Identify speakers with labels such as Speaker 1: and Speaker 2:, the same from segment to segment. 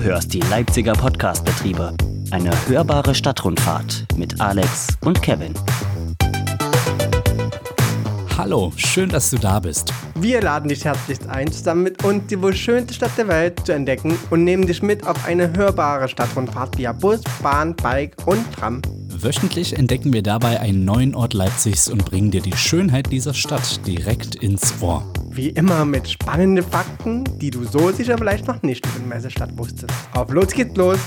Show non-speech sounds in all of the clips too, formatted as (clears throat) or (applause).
Speaker 1: Du hörst die Leipziger Podcastbetriebe. Eine hörbare Stadtrundfahrt mit Alex und Kevin.
Speaker 2: Hallo, schön, dass du da bist.
Speaker 3: Wir laden dich herzlichst ein, zusammen mit uns die wohl schönste Stadt der Welt zu entdecken und nehmen dich mit auf eine hörbare Stadtrundfahrt via Bus, Bahn, Bike und Tram.
Speaker 2: Wöchentlich entdecken wir dabei einen neuen Ort Leipzigs und bringen dir die Schönheit dieser Stadt direkt ins Ohr.
Speaker 3: Wie immer mit spannenden Fakten, die du so sicher vielleicht noch nicht über die Messestadt wusstest. Auf los geht's los!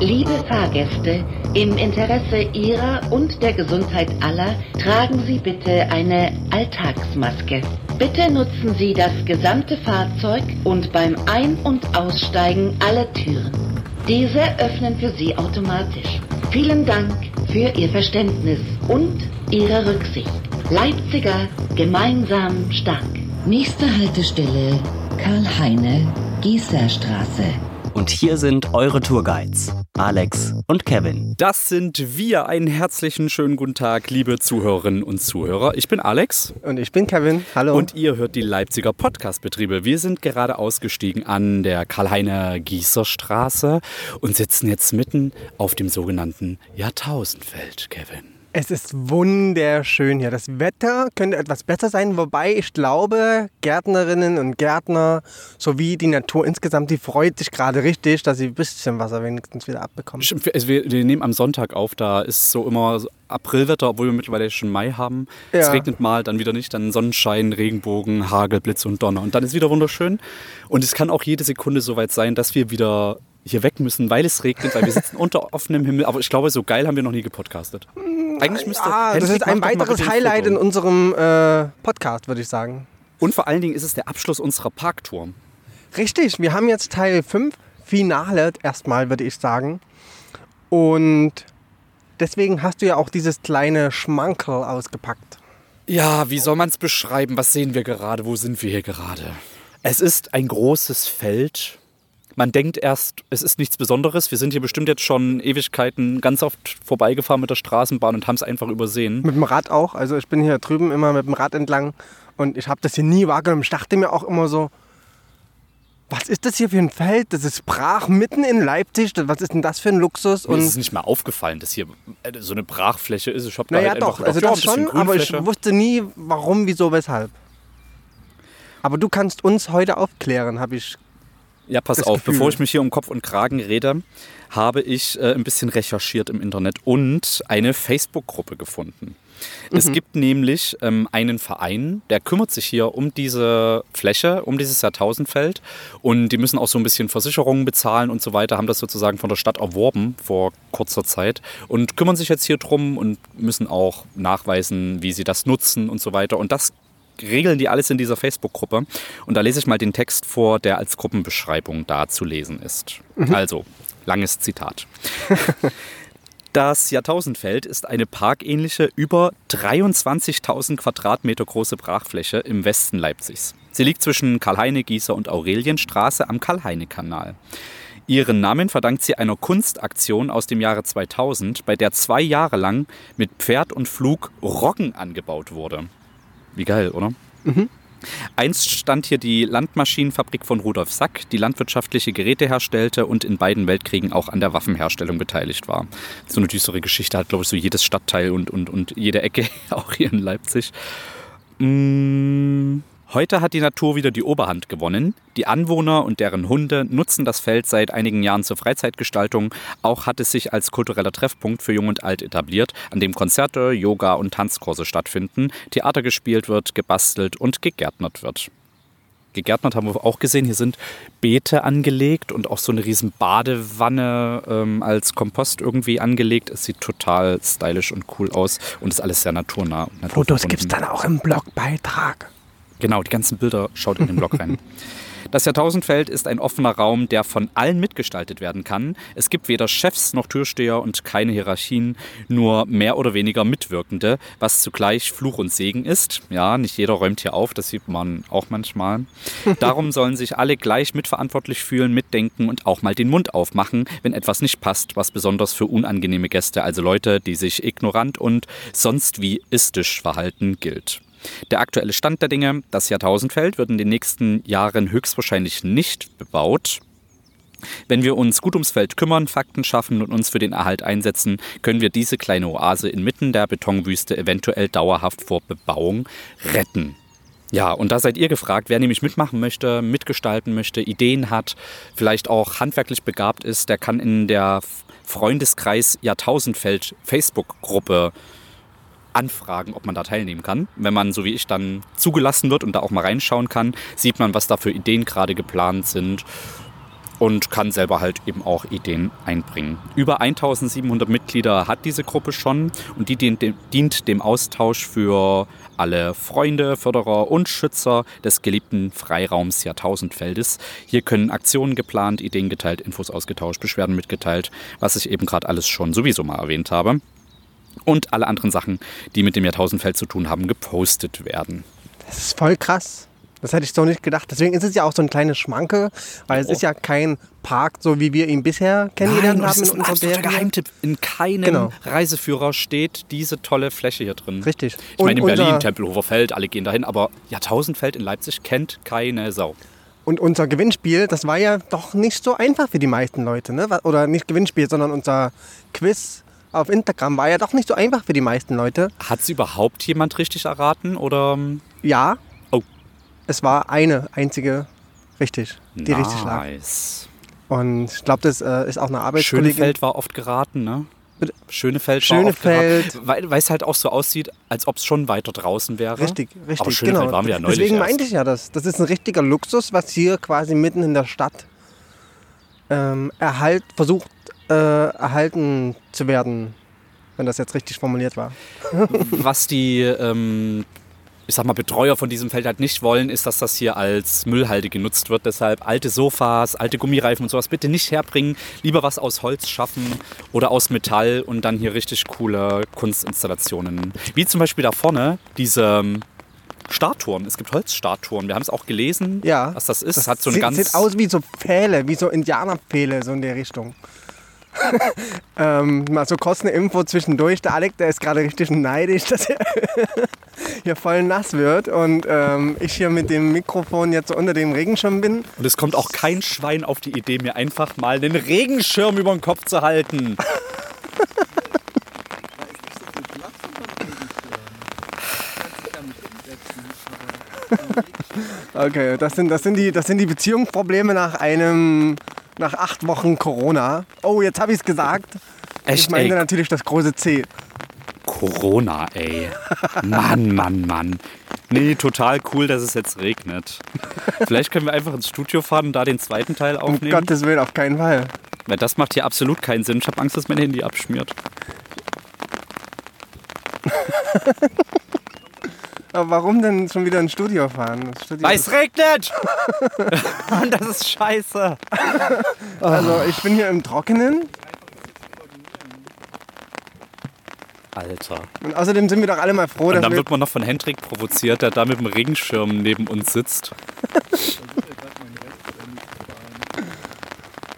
Speaker 4: Liebe Fahrgäste, im Interesse Ihrer und der Gesundheit aller tragen Sie bitte eine Alltagsmaske. Bitte nutzen Sie das gesamte Fahrzeug und beim Ein- und Aussteigen alle Türen. Diese öffnen für Sie automatisch. Vielen Dank für Ihr Verständnis und Ihre Rücksicht. Leipziger gemeinsam stark. Nächste Haltestelle Karl-Heine, Gießerstraße.
Speaker 1: Und hier sind eure Tourguides, Alex und Kevin.
Speaker 2: Das sind wir. Einen herzlichen schönen guten Tag, liebe Zuhörerinnen und Zuhörer. Ich bin Alex.
Speaker 3: Und ich bin Kevin. Hallo.
Speaker 2: Und ihr hört die Leipziger Podcastbetriebe. Wir sind gerade ausgestiegen an der Karl-Heiner Gießer Straße und sitzen jetzt mitten auf dem sogenannten Jahrtausendfeld, Kevin.
Speaker 3: Es ist wunderschön hier. Das Wetter könnte etwas besser sein, wobei ich glaube, Gärtnerinnen und Gärtner sowie die Natur insgesamt, die freut sich gerade richtig, dass sie ein bisschen Wasser wenigstens wieder abbekommen.
Speaker 2: Also wir, wir nehmen am Sonntag auf, da ist so immer so Aprilwetter, obwohl wir mittlerweile schon Mai haben.
Speaker 3: Ja.
Speaker 2: Es regnet mal, dann wieder nicht, dann Sonnenschein, Regenbogen, Hagel, Blitz und Donner. Und dann ist wieder wunderschön. Und es kann auch jede Sekunde soweit sein, dass wir wieder hier weg müssen, weil es regnet, weil wir sitzen unter offenem Himmel. Aber ich glaube, so geil haben wir noch nie gepodcastet. Eigentlich müsste.
Speaker 3: Ah, das ist ein weiteres Highlight in unserem äh, Podcast, würde ich sagen.
Speaker 2: Und vor allen Dingen ist es der Abschluss unserer Parktour.
Speaker 3: Richtig, wir haben jetzt Teil 5, Finale erstmal, würde ich sagen. Und deswegen hast du ja auch dieses kleine Schmankerl ausgepackt.
Speaker 2: Ja, wie soll man es beschreiben? Was sehen wir gerade? Wo sind wir hier gerade? Es ist ein großes Feld. Man denkt erst, es ist nichts Besonderes. Wir sind hier bestimmt jetzt schon Ewigkeiten ganz oft vorbeigefahren mit der Straßenbahn und haben es einfach übersehen.
Speaker 3: Mit dem Rad auch. Also ich bin hier drüben immer mit dem Rad entlang und ich habe das hier nie wahrgenommen. Ich dachte mir auch immer so, was ist das hier für ein Feld? Das ist brach mitten in Leipzig. Was ist denn das für ein Luxus?
Speaker 2: Mir ist es
Speaker 3: Und
Speaker 2: nicht mal aufgefallen, dass hier äh, so eine Brachfläche ist. Ich hab da
Speaker 3: naja,
Speaker 2: halt
Speaker 3: doch, also
Speaker 2: gedacht,
Speaker 3: das schon, aber ich wusste nie, warum, wieso, weshalb. Aber du kannst uns heute aufklären, habe ich.
Speaker 2: Ja, pass auf,
Speaker 3: Gefühl.
Speaker 2: bevor ich mich hier um Kopf und Kragen rede, habe ich äh, ein bisschen recherchiert im Internet und eine Facebook-Gruppe gefunden. Es
Speaker 3: Mhm.
Speaker 2: gibt nämlich ähm, einen Verein, der kümmert sich hier um diese Fläche, um dieses Jahrtausendfeld. Und die müssen auch so ein bisschen Versicherungen bezahlen und so weiter, haben das sozusagen von der Stadt erworben vor kurzer Zeit und kümmern sich jetzt hier drum und müssen auch nachweisen, wie sie das nutzen und so weiter. Und das regeln die alles in dieser Facebook-Gruppe. Und da lese ich mal den Text vor, der als Gruppenbeschreibung da zu lesen ist. Also, langes Zitat. (laughs) Das Jahrtausendfeld ist eine parkähnliche, über 23.000 Quadratmeter große Brachfläche im Westen Leipzigs. Sie liegt zwischen Karl-Heine, Gießer und Aurelienstraße am Karl-Heine-Kanal. Ihren Namen verdankt sie einer Kunstaktion aus dem Jahre 2000, bei der zwei Jahre lang mit Pferd und Flug Roggen angebaut wurde. Wie geil, oder? Einst stand hier die Landmaschinenfabrik von Rudolf Sack, die landwirtschaftliche Geräte herstellte und in beiden Weltkriegen auch an der Waffenherstellung beteiligt war. So eine düstere Geschichte hat, glaube ich, so jedes Stadtteil und, und, und jede Ecke, (laughs) auch hier in Leipzig. Mm, Heute hat die Natur wieder die Oberhand gewonnen. Die Anwohner und deren Hunde nutzen das Feld seit einigen Jahren zur Freizeitgestaltung. Auch hat es sich als kultureller Treffpunkt für Jung und Alt etabliert, an dem Konzerte, Yoga und Tanzkurse stattfinden, Theater gespielt wird, gebastelt und gegärtnert wird. Gegärtnert haben wir auch gesehen, hier sind Beete angelegt und auch so eine riesen Badewanne ähm, als Kompost irgendwie angelegt. Es sieht total stylisch und cool aus und ist alles sehr naturnah.
Speaker 3: Fotos gibt es dann auch im Blogbeitrag.
Speaker 2: Genau, die ganzen Bilder schaut in den Blog rein. (laughs) Das Jahrtausendfeld ist ein offener Raum, der von allen mitgestaltet werden kann. Es gibt weder Chefs noch Türsteher und keine Hierarchien, nur mehr oder weniger Mitwirkende, was zugleich Fluch und Segen ist. Ja, nicht jeder räumt hier auf, das sieht man auch manchmal. (laughs) Darum sollen sich alle gleich mitverantwortlich fühlen, mitdenken und auch mal den Mund aufmachen, wenn etwas nicht passt, was besonders für unangenehme Gäste, also Leute, die sich ignorant und sonst wie istisch verhalten, gilt. Der aktuelle Stand der Dinge, das Jahrtausendfeld wird in den nächsten Jahren höchstwahrscheinlich nicht bebaut. Wenn wir uns gut ums Feld kümmern, Fakten schaffen und uns für den Erhalt einsetzen, können wir diese kleine Oase inmitten der Betonwüste eventuell dauerhaft vor Bebauung retten. Ja, und da seid ihr gefragt, wer nämlich mitmachen möchte, mitgestalten möchte, Ideen hat, vielleicht auch handwerklich begabt ist, der kann in der Freundeskreis Jahrtausendfeld Facebook-Gruppe anfragen, ob man da teilnehmen kann. Wenn man, so wie ich, dann zugelassen wird und da auch mal reinschauen kann, sieht man, was da für Ideen gerade geplant sind und kann selber halt eben auch Ideen einbringen. Über 1700 Mitglieder hat diese Gruppe schon und die dient dem, Austausch für alle Freunde, Förderer und Schützer des geliebten Freiraums Jahrtausendfeldes. Hier können Aktionen geplant, Ideen geteilt, Infos ausgetauscht, Beschwerden mitgeteilt, was ich eben gerade alles schon sowieso mal erwähnt habe. Und alle anderen Sachen, die mit dem Jahrtausendfeld zu tun haben, gepostet werden.
Speaker 3: Das ist voll krass. Das hätte ich so nicht gedacht. Deswegen ist es ja auch so ein kleines Schmanke, weil es
Speaker 2: Oh.
Speaker 3: ist ja kein Park, so wie wir ihn bisher kennengelernt
Speaker 2: und
Speaker 3: haben
Speaker 2: das ist
Speaker 3: in
Speaker 2: ein absoluter. Geheimtipp. In keinem
Speaker 3: Genau.
Speaker 2: Reiseführer steht diese tolle Fläche hier drin.
Speaker 3: Richtig.
Speaker 2: Ich meine, in
Speaker 3: Und
Speaker 2: Berlin, Tempelhofer Feld, alle gehen dahin, aber Jahrtausendfeld in Leipzig kennt keine Sau.
Speaker 3: Und unser Gewinnspiel, das war ja doch nicht so einfach für die meisten Leute. Ne? Oder nicht Gewinnspiel, sondern unser Quiz auf Instagram war ja doch nicht so einfach für die meisten Leute.
Speaker 2: Hat es überhaupt jemand richtig erraten oder?
Speaker 3: Ja,
Speaker 2: Oh,
Speaker 3: es war eine einzige richtig, die richtig lag.
Speaker 2: nice.
Speaker 3: Und ich glaube, das äh, ist auch eine Arbeitskollegin.
Speaker 2: Schönefeld war oft geraten, ne?
Speaker 3: Bitte?
Speaker 2: Schönefeld,
Speaker 3: Schönefeld.
Speaker 2: war oft weil es halt auch so aussieht, als ob es schon weiter draußen wäre.
Speaker 3: Richtig, richtig,
Speaker 2: Aber Schönefeld
Speaker 3: genau.
Speaker 2: waren wir ja neulich
Speaker 3: Deswegen
Speaker 2: erst.
Speaker 3: meinte ich ja das. Das ist ein richtiger Luxus, was hier quasi mitten in der Stadt ähm, erhalt, versucht äh, erhalten zu werden, wenn das jetzt richtig formuliert war. (laughs)
Speaker 2: Was die, ähm, ich sag mal, Betreuer von diesem Feld halt nicht wollen, ist, dass das hier als Müllhalde genutzt wird. Deshalb alte Sofas, alte Gummireifen und sowas bitte nicht herbringen. Lieber was aus Holz schaffen oder aus Metall und dann hier richtig coole Kunstinstallationen. Wie zum Beispiel da vorne diese ähm, Statuen. Es gibt Holzstatuen. Wir haben es auch gelesen,
Speaker 3: Ja.
Speaker 2: was das ist.
Speaker 3: Das
Speaker 2: hat so eine
Speaker 3: sieht,
Speaker 2: ganz
Speaker 3: sieht aus wie so Pfähle, wie so Indianerpfähle, so in der Richtung. (laughs) ähm, mal so kurz eine Info zwischendurch. Der Alec, der ist gerade richtig neidisch, (laughs) dass er hier voll nass wird und ähm, ich hier mit dem Mikrofon jetzt so unter dem Regenschirm bin.
Speaker 2: Und es kommt auch kein Schwein auf die Idee, mir einfach mal einen Regenschirm über den Kopf zu halten. (laughs)
Speaker 3: Okay, das sind, das sind, die, das sind die Beziehungsprobleme nach einem, nach acht Wochen Corona. Oh, jetzt habe ich es gesagt.
Speaker 2: Echt,
Speaker 3: ich meine
Speaker 2: ey.
Speaker 3: natürlich das große C.
Speaker 2: Corona, ey. Mann, Mann, Mann. Nee, total cool, dass es jetzt regnet. Vielleicht können wir einfach ins Studio fahren und da den zweiten Teil
Speaker 3: Um
Speaker 2: aufnehmen.
Speaker 3: Gottes Willen, auf keinen Fall.
Speaker 2: Weil das macht hier absolut keinen Sinn. Ich habe Angst, dass mein Handy abschmiert. (laughs)
Speaker 3: Aber warum denn schon wieder ins Studio fahren? Das Studio
Speaker 2: Weil es regnet! (laughs) Mann, das ist scheiße.
Speaker 3: Also ich bin hier im Trockenen
Speaker 2: Alter.
Speaker 3: und außerdem sind wir doch alle mal froh,
Speaker 2: Und
Speaker 3: dass
Speaker 2: dann
Speaker 3: wir...
Speaker 2: wird man noch von Hendrik provoziert, der da mit dem Regenschirm neben uns sitzt. (laughs)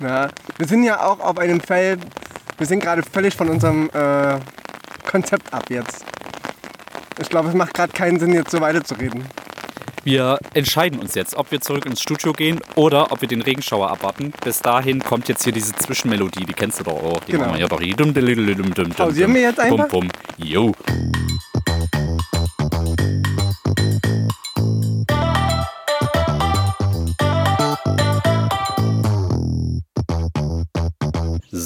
Speaker 3: Ja, wir sind ja auch auf einem Feld, wir sind gerade völlig von unserem äh, Konzept ab jetzt. Ich glaube, es macht gerade keinen Sinn, jetzt so weiterzureden.
Speaker 2: Wir entscheiden uns jetzt, ob wir zurück ins Studio gehen oder ob wir den Regenschauer abwarten. Bis dahin kommt jetzt hier diese Zwischenmelodie, die kennst du doch auch. Die
Speaker 3: Genau.
Speaker 2: machen wir ja doch hier. Dum, dum, dum, dum, dum,
Speaker 3: Pausieren wir jetzt einfach?
Speaker 2: Bum, bum. Jo.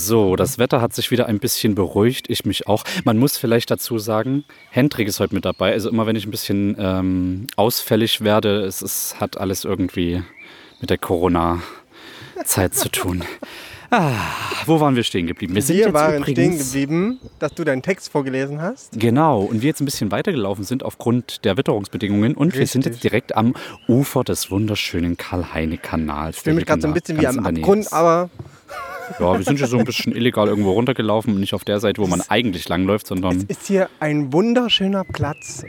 Speaker 2: So, das Wetter hat sich wieder ein bisschen beruhigt, ich mich auch. Man muss vielleicht dazu sagen, Hendrik ist heute mit dabei. Also immer wenn ich ein bisschen ähm, ausfällig werde, es, es hat alles irgendwie mit der Corona-Zeit zu tun. Ah, wo waren wir stehen geblieben? Wir sind
Speaker 3: wir
Speaker 2: jetzt
Speaker 3: waren stehen geblieben, dass du deinen Text vorgelesen hast.
Speaker 2: Genau, und wir jetzt ein bisschen weitergelaufen sind aufgrund der Witterungsbedingungen und wir sind
Speaker 3: Richtig.
Speaker 2: jetzt direkt am Ufer des wunderschönen Karl-Heine-Kanals.
Speaker 3: Ich fühle mich gerade so ein bisschen wie am Abgrund,
Speaker 2: aber Ja, wir sind hier so ein bisschen illegal irgendwo runtergelaufen und nicht auf der Seite, wo man eigentlich langläuft, sondern
Speaker 3: ist hier ein wunderschöner Platz.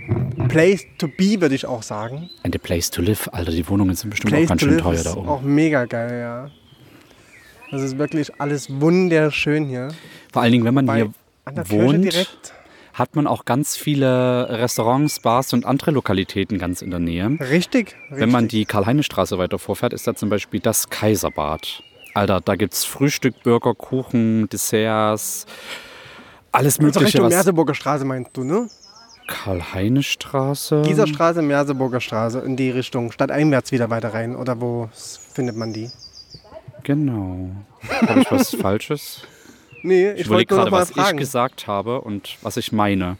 Speaker 3: Place to be, würde ich auch sagen.
Speaker 2: and the place to live. Alter, die Wohnungen sind bestimmt
Speaker 3: Place
Speaker 2: auch ganz schön teuer
Speaker 3: ist
Speaker 2: da oben.
Speaker 3: auch mega geil, ja. Das ist wirklich alles wunderschön hier.
Speaker 2: Vor allen Dingen, wenn man
Speaker 3: Bei,
Speaker 2: hier wohnt, hat man auch ganz viele Restaurants, Bars und andere Lokalitäten ganz in der Nähe.
Speaker 3: Richtig, richtig.
Speaker 2: Wenn man die Karl-Heine-Straße weiter vorfährt, ist da zum Beispiel das Kaiserbad. Alter, da gibt es Frühstück, Burger, Kuchen, Desserts, alles
Speaker 3: Also
Speaker 2: Mögliche.
Speaker 3: Richtung
Speaker 2: was
Speaker 3: Merseburger Straße meinst du, ne?
Speaker 2: Karl-Heine-Straße?
Speaker 3: Gieserstraße, Merseburger Straße, in die Richtung, stadteinwärts wieder weiter rein. Oder wo findet man die?
Speaker 2: Genau. Habe ich was (laughs) Falsches?
Speaker 3: Nee,
Speaker 2: Ich
Speaker 3: ich,
Speaker 2: überlege gerade, was ich
Speaker 3: fragen.
Speaker 2: gesagt habe und was ich meine.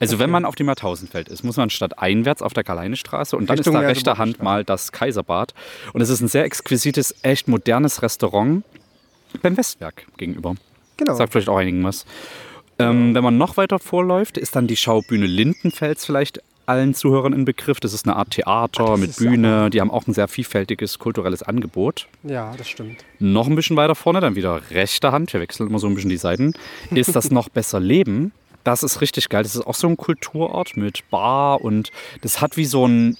Speaker 2: Also wenn man auf dem Jahrtausendfeld ist, muss man stadteinwärts auf der Karl-Heine-Straße und dann
Speaker 3: Richtung
Speaker 2: ist da rechter Hand mal das Kaiserbad. Und es ist ein sehr exquisites, echt modernes Restaurant beim Westwerk gegenüber.
Speaker 3: Genau.
Speaker 2: Sagt vielleicht auch einigen was. Ähm, wenn man noch weiter vorläuft, ist dann die Schaubühne Lindenfels vielleicht allen Zuhörern in Begriff. Das ist eine Art Theater
Speaker 3: das
Speaker 2: mit Bühne. Die haben auch ein sehr vielfältiges kulturelles Angebot.
Speaker 3: Ja, das stimmt.
Speaker 2: Noch ein bisschen weiter vorne, dann wieder rechter Hand, wir wechseln immer so ein bisschen die Seiten, ist das (laughs) noch besser Leben. Das ist richtig geil. Das ist auch so ein Kulturort mit Bar und das hat wie so ein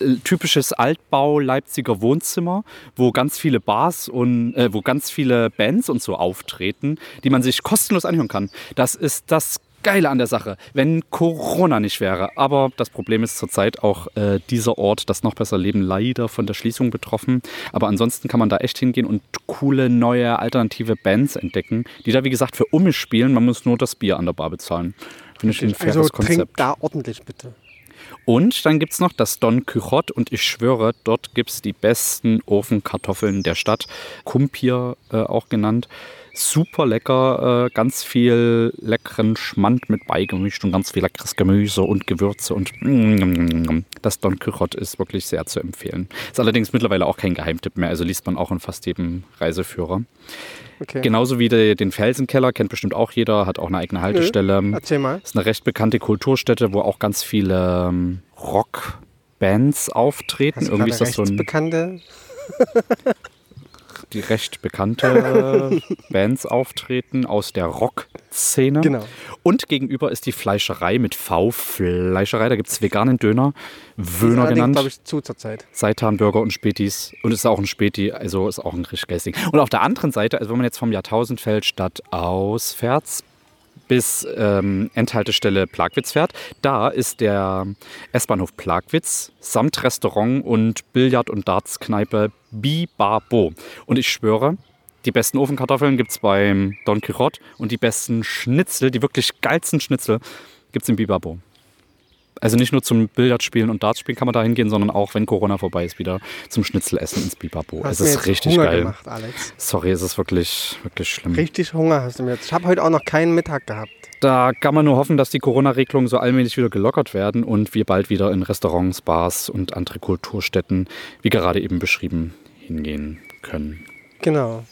Speaker 2: äh, typisches Altbau Leipziger Wohnzimmer, wo ganz viele Bars und äh, wo ganz viele Bands und so auftreten, die man sich kostenlos anhören kann. Das ist das Geile an der Sache, wenn Corona nicht wäre. Aber das Problem ist zurzeit auch äh, dieser Ort, das noch besser Leben, leider von der Schließung betroffen. Aber ansonsten kann man da echt hingehen und coole, neue, alternative Bands entdecken, die da, wie gesagt, für Umme spielen. Man muss nur das Bier an der Bar bezahlen. Finde ich ein faires
Speaker 3: Also
Speaker 2: Konzept.
Speaker 3: trinkt da ordentlich bitte.
Speaker 2: Und dann gibt es noch das Don Quixote und ich schwöre, dort gibt es die besten Ofenkartoffeln der Stadt. Kumpir äh, auch genannt. Super lecker, äh, ganz viel leckeren Schmand mit beigemischt und ganz viel leckeres Gemüse und Gewürze und mm, das Don Quixote ist wirklich sehr zu empfehlen. Ist allerdings mittlerweile auch kein Geheimtipp mehr, also liest man auch in fast jedem Reiseführer.
Speaker 3: Okay.
Speaker 2: Genauso wie de, den Felsenkeller, kennt bestimmt auch jeder, hat auch eine eigene Haltestelle.
Speaker 3: Erzähl mal.
Speaker 2: Ist eine recht bekannte Kulturstätte, wo auch ganz viele ähm, Rockbands auftreten. Irgendwie ist das so ein,
Speaker 3: Rechtsbekannte? (laughs)
Speaker 2: die recht bekannte (laughs) Bands auftreten aus der Rockszene.
Speaker 3: Genau.
Speaker 2: Und gegenüber ist die Fleischerei mit V, Fleischerei. Da gibt es veganen Döner, Wöhner genannt.
Speaker 3: glaube ich, zu zur Zeit.
Speaker 2: Seitanburger und Spätis. Und es ist auch ein Späti, also ist auch ein richtig geiles Ding. Und auf der anderen Seite, also wenn man jetzt vom Jahrtausendfeld statt ausfährt bis ähm, Endhaltestelle Plagwitz fährt, da ist der S-Bahnhof Plagwitz samt Restaurant und Billard- und Dartskneipe Bibabo. Und ich schwöre, die besten Ofenkartoffeln gibt es beim Don Quixote und die besten Schnitzel, die wirklich geilsten Schnitzel, gibt es im Bibabo. Also nicht nur zum Billardspielen und Dartspielen kann man da hingehen, sondern auch, wenn Corona vorbei ist, wieder zum Schnitzelessen ins Bibabo.
Speaker 3: Hast
Speaker 2: Es ist richtig
Speaker 3: Hunger
Speaker 2: geil.
Speaker 3: gemacht, Alex.
Speaker 2: Sorry, es ist wirklich, wirklich schlimm.
Speaker 3: Richtig Hunger hast du mir jetzt. Ich habe heute auch noch keinen Mittag gehabt.
Speaker 2: Da kann man nur hoffen, dass die Corona-Regelungen so allmählich wieder gelockert werden und wir bald wieder in Restaurants, Bars und andere Kulturstätten, wie gerade eben beschrieben, hingehen können.
Speaker 3: Genau.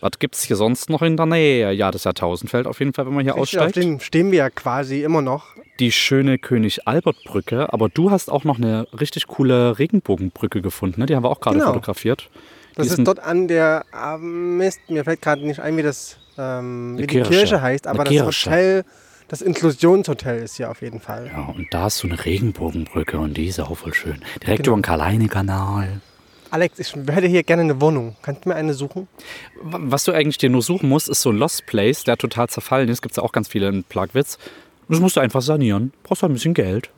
Speaker 2: Was gibt es hier sonst noch in der Nähe? Ja, das Jahrtausendfeld auf jeden Fall, wenn man hier
Speaker 3: Richtig, Auf
Speaker 2: aussteigt.
Speaker 3: dem stehen wir ja quasi immer noch.
Speaker 2: Die schöne König-Albert-Brücke, aber du hast auch noch eine richtig coole Regenbogenbrücke gefunden, ne? Die haben wir auch gerade
Speaker 3: Genau.
Speaker 2: fotografiert.
Speaker 3: Das ist
Speaker 2: ein-
Speaker 3: dort an der ah, Mist. Mir fällt gerade nicht ein, wie das ähm, wie
Speaker 2: Eine
Speaker 3: die
Speaker 2: Kirche.
Speaker 3: Kirche heißt,
Speaker 2: Eine
Speaker 3: aber das
Speaker 2: Kirche.
Speaker 3: Hotel, das Inklusionshotel ist hier auf jeden Fall.
Speaker 2: Ja, und da ist so eine Regenbogenbrücke und die ist auch voll schön. Direkt
Speaker 3: Genau.
Speaker 2: über den Karl-Heine-Kanal.
Speaker 3: Alex, ich hätte hier gerne eine Wohnung. Kannst du mir eine suchen?
Speaker 2: Was du eigentlich dir nur suchen musst, ist so ein Lost Place, der total zerfallen ist. Gibt es ja auch ganz viele in Plagwitz. Das musst du einfach sanieren. Brauchst du ein bisschen Geld.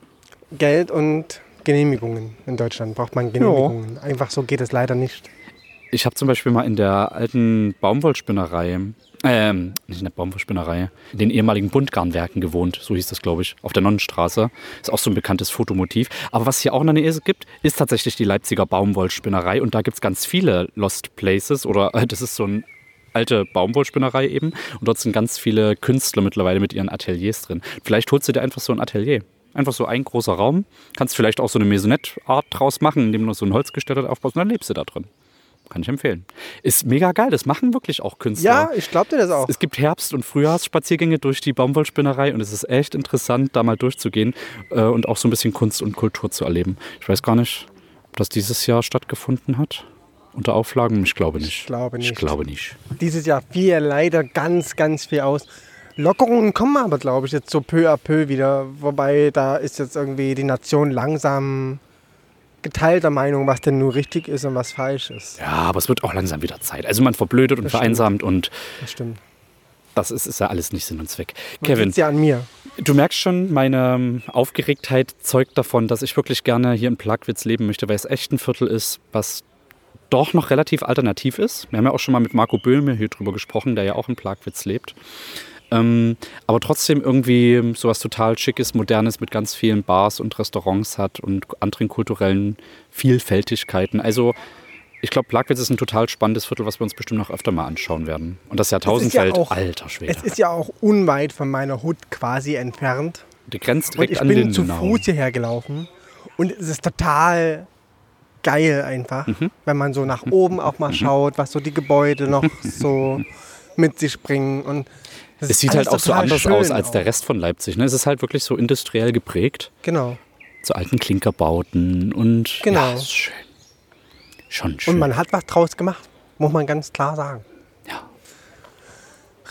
Speaker 3: Geld und Genehmigungen. In Deutschland braucht man Genehmigungen. Einfach so geht es leider nicht.
Speaker 2: Ich habe zum Beispiel mal in der alten Baumwollspinnerei, ähm, nicht in der Baumwollspinnerei, in den ehemaligen Buntgarnwerken gewohnt, so hieß das, glaube ich, auf der Nonnenstraße. Ist auch so ein bekanntes Fotomotiv. Aber was hier auch in der Nähe gibt, ist tatsächlich die Leipziger Baumwollspinnerei. Und da gibt es ganz viele Lost Places oder äh, das ist so ein alte Baumwollspinnerei eben. Und dort sind ganz viele Künstler mittlerweile mit ihren Ateliers drin. Vielleicht holst du dir einfach so ein Atelier. Einfach so ein großer Raum. Kannst vielleicht auch so eine Maisonette-Art draus machen, indem du so ein Holzgestell aufbaust und dann lebst du da drin. Kann ich empfehlen. Ist mega geil. Das machen wirklich auch Künstler.
Speaker 3: Ja, ich glaube dir das auch.
Speaker 2: Es gibt Herbst- und Frühjahrsspaziergänge durch die Baumwollspinnerei und es ist echt interessant, da mal durchzugehen äh, und auch so ein bisschen Kunst und Kultur zu erleben. Ich weiß gar nicht, ob das dieses Jahr stattgefunden hat. Unter Auflagen? Ich glaube nicht.
Speaker 3: Ich glaube nicht.
Speaker 2: Ich glaube nicht.
Speaker 3: Dieses Jahr fiel leider ganz, ganz viel aus. Lockerungen kommen aber, glaube ich, jetzt so peu à peu wieder. Wobei da ist jetzt irgendwie die Nation langsam geteilter Meinung, was denn nur richtig ist und was falsch ist.
Speaker 2: Ja, aber es wird auch langsam wieder Zeit. Also man verblödet und
Speaker 3: Das stimmt.
Speaker 2: vereinsamt und
Speaker 3: Das stimmt.
Speaker 2: das ist, ist ja alles nicht Sinn und Zweck.
Speaker 3: Kevin. Ja an mir.
Speaker 2: Du merkst schon, meine ähm, Aufgeregtheit zeugt davon, dass ich wirklich gerne hier in Plagwitz leben möchte, weil es echt ein Viertel ist, was doch noch relativ alternativ ist. Wir haben ja auch schon mal mit Marco Böhme hier drüber gesprochen, der ja auch in Plagwitz lebt. Ähm, aber trotzdem irgendwie sowas total Schickes, Modernes mit ganz vielen Bars und Restaurants hat und anderen kulturellen Vielfältigkeiten. Also ich glaube, Plagwitz ist ein total spannendes Viertel, was wir uns bestimmt noch öfter mal anschauen werden. Und das Jahrtausendfeld,
Speaker 3: ja auch,
Speaker 2: alter Schwede.
Speaker 3: Es ist ja auch unweit von meiner Hut quasi entfernt.
Speaker 2: Die grenzt
Speaker 3: Und
Speaker 2: direkt
Speaker 3: ich
Speaker 2: an
Speaker 3: bin zu
Speaker 2: Lindenau.
Speaker 3: Fuß hierher gelaufen. Und es ist total geil einfach,
Speaker 2: Mhm.
Speaker 3: wenn man so nach oben auch mal schaut, was so die Gebäude noch (laughs) so mit sich bringen. Und das
Speaker 2: Es sieht halt auch so anders aus als der
Speaker 3: auch.
Speaker 2: Rest von Leipzig. Ne? Es ist halt wirklich so industriell geprägt.
Speaker 3: Genau.
Speaker 2: zu alten Klinkerbauten und
Speaker 3: Genau.
Speaker 2: ja, schön. Schon schön.
Speaker 3: Und man hat was draus gemacht, muss man ganz klar sagen.
Speaker 2: ja.